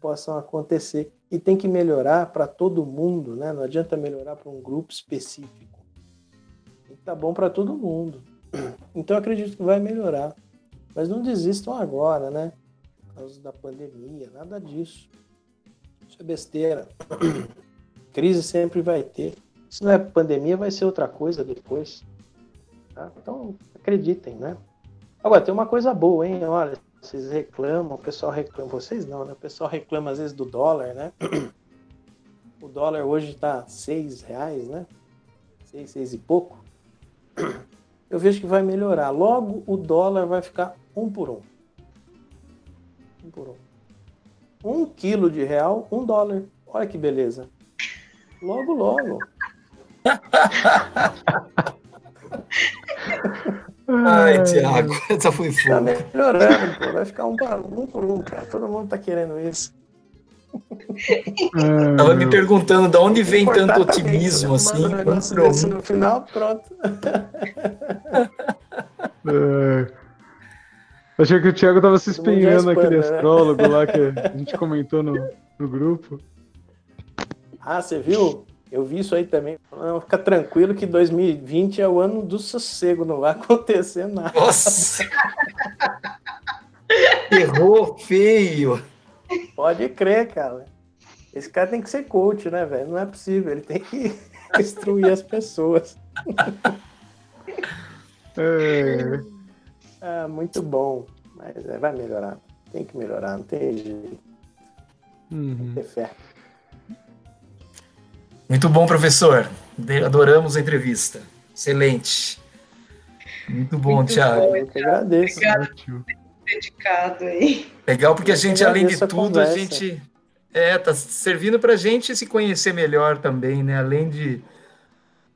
possam acontecer e tem que melhorar para todo mundo, né? Não adianta melhorar para um grupo específico. Que tá bom para todo mundo. Então acredito que vai melhorar. Mas não desistam agora, né? Por causa da pandemia, nada disso. Isso é besteira. Crise sempre vai ter. Se não é pandemia, vai ser outra coisa depois. Tá? Então, acreditem, né? Agora, tem uma coisa boa, hein? Olha, vocês reclamam, o pessoal reclama, vocês não, né? O pessoal reclama às vezes do dólar, né? O dólar hoje está seis reais, né? Seis, seis e pouco. Eu vejo que vai melhorar. Logo o dólar vai ficar um por um. Um por um. Um quilo de real, um dólar. Olha que beleza. Logo, logo. Ai, Tiago, essa foi foda. Tá melhorando, pô. Vai ficar um, um por um, cara. Todo mundo tá querendo isso. Tava me perguntando de onde vem tanto otimismo assim. Um no final, pronto. É. Achei que o Thiago tava se espinhando aquele né? astrólogo lá que a gente comentou no, no grupo. Ah, você viu? Eu vi isso aí também. Não, fica tranquilo que 2020 é o ano do sossego, não vai acontecer nada. Nossa! Errou feio. Pode crer, cara. Esse cara tem que ser coach, né, velho? Não é possível, ele tem que instruir as pessoas. é... Ah, muito bom. Mas é, vai melhorar. Tem que melhorar, não tem jeito. Uhum. Tem que ter fé. Muito bom, professor. Adoramos a entrevista. Excelente. Muito bom, Muito Thiago. Bom, eu agradeço. Obrigado dedicado aí. Legal, porque a gente, além de tudo, a, a gente é, tá servindo para a gente se conhecer melhor também, né? Além de,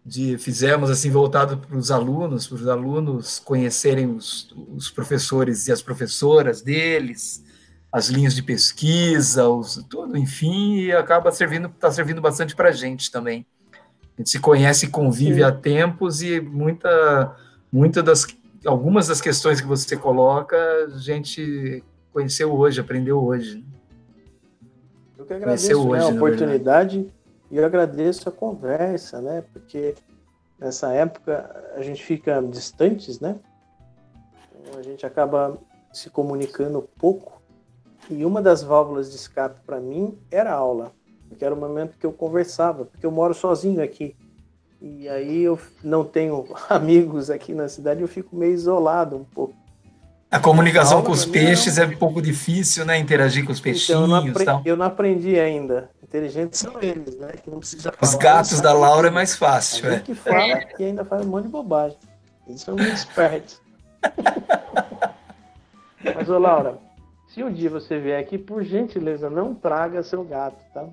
de fizemos assim voltado para os alunos, para os alunos conhecerem os, os professores e as professoras deles, as linhas de pesquisa, os, tudo, enfim, e acaba servindo, está servindo bastante para a gente também. A gente se conhece e convive Sim. há tempos e muita, muita das, algumas das questões que você coloca, a gente conheceu hoje, aprendeu hoje. Eu que agradeço né, hoje, a oportunidade e eu agradeço a conversa, né? Porque nessa época a gente fica distantes, né? Então, a gente acaba se comunicando pouco e uma das válvulas de escape para mim era a aula, porque era o momento que eu conversava, porque eu moro sozinho aqui. E aí eu não tenho amigos aqui na cidade, eu fico meio isolado um pouco. A comunicação com os peixes não... é um pouco difícil, né? Interagir com os peixinhos. Então, eu, não aprendi, eu não aprendi ainda. Inteligentes são eles, né? Que não precisa falar. Os gatos da Laura é mais fácil, é. que fala e ainda faz um monte de bobagem. Eles são muito espertos. Mas, ô Laura, se um dia você vier aqui, por gentileza, não traga seu gato, tá?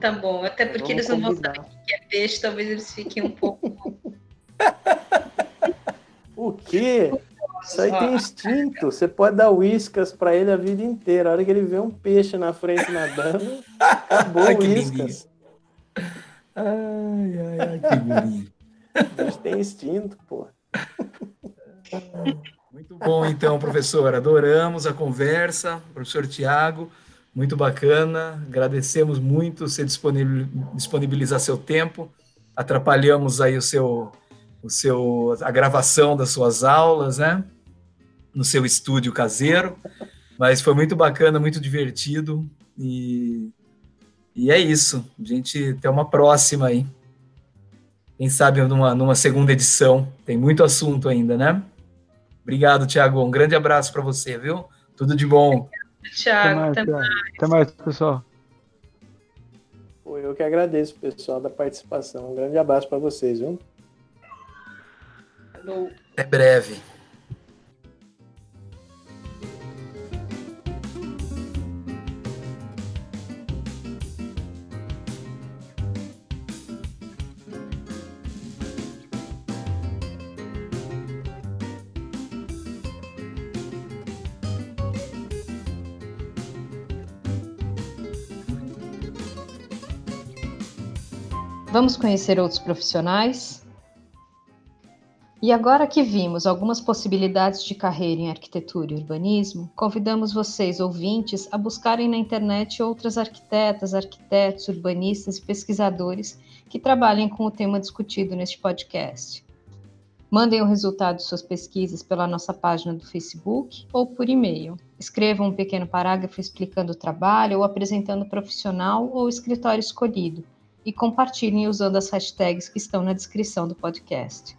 Tá bom, até porque eles não vão saber o que é peixe, talvez eles fiquem um pouco. o quê? Isso aí tem instinto. Você pode dar uíscas para ele a vida inteira. A hora que ele vê um peixe na frente nadando, acabou o uíscas. Ai, ai, ai, que bonito. Eles têm instinto, pô. Muito bom, então, professor. Adoramos a conversa. Professor Tiago, muito bacana. Agradecemos muito você disponibilizar seu tempo. Atrapalhamos aí o seu, o seu, a gravação das suas aulas, né? No seu estúdio caseiro. Mas foi muito bacana, muito divertido. E, e é isso. A gente tem uma próxima aí. Quem sabe numa, numa segunda edição. Tem muito assunto ainda, né? Obrigado, Tiago. Um grande abraço para você, viu? Tudo de bom. Tiago, até mais, até, até mais pessoal. Eu que agradeço, pessoal, da participação. Um grande abraço para vocês, viu? Até breve. Vamos conhecer outros profissionais? E agora que vimos algumas possibilidades de carreira em arquitetura e urbanismo, convidamos vocês, ouvintes, a buscarem na internet outras arquitetas, arquitetos, urbanistas e pesquisadores que trabalhem com o tema discutido neste podcast. Mandem o resultado de suas pesquisas pela nossa página do Facebook ou por e-mail. Escrevam um pequeno parágrafo explicando o trabalho ou apresentando o profissional ou escritório escolhido e compartilhem usando as hashtags que estão na descrição do podcast.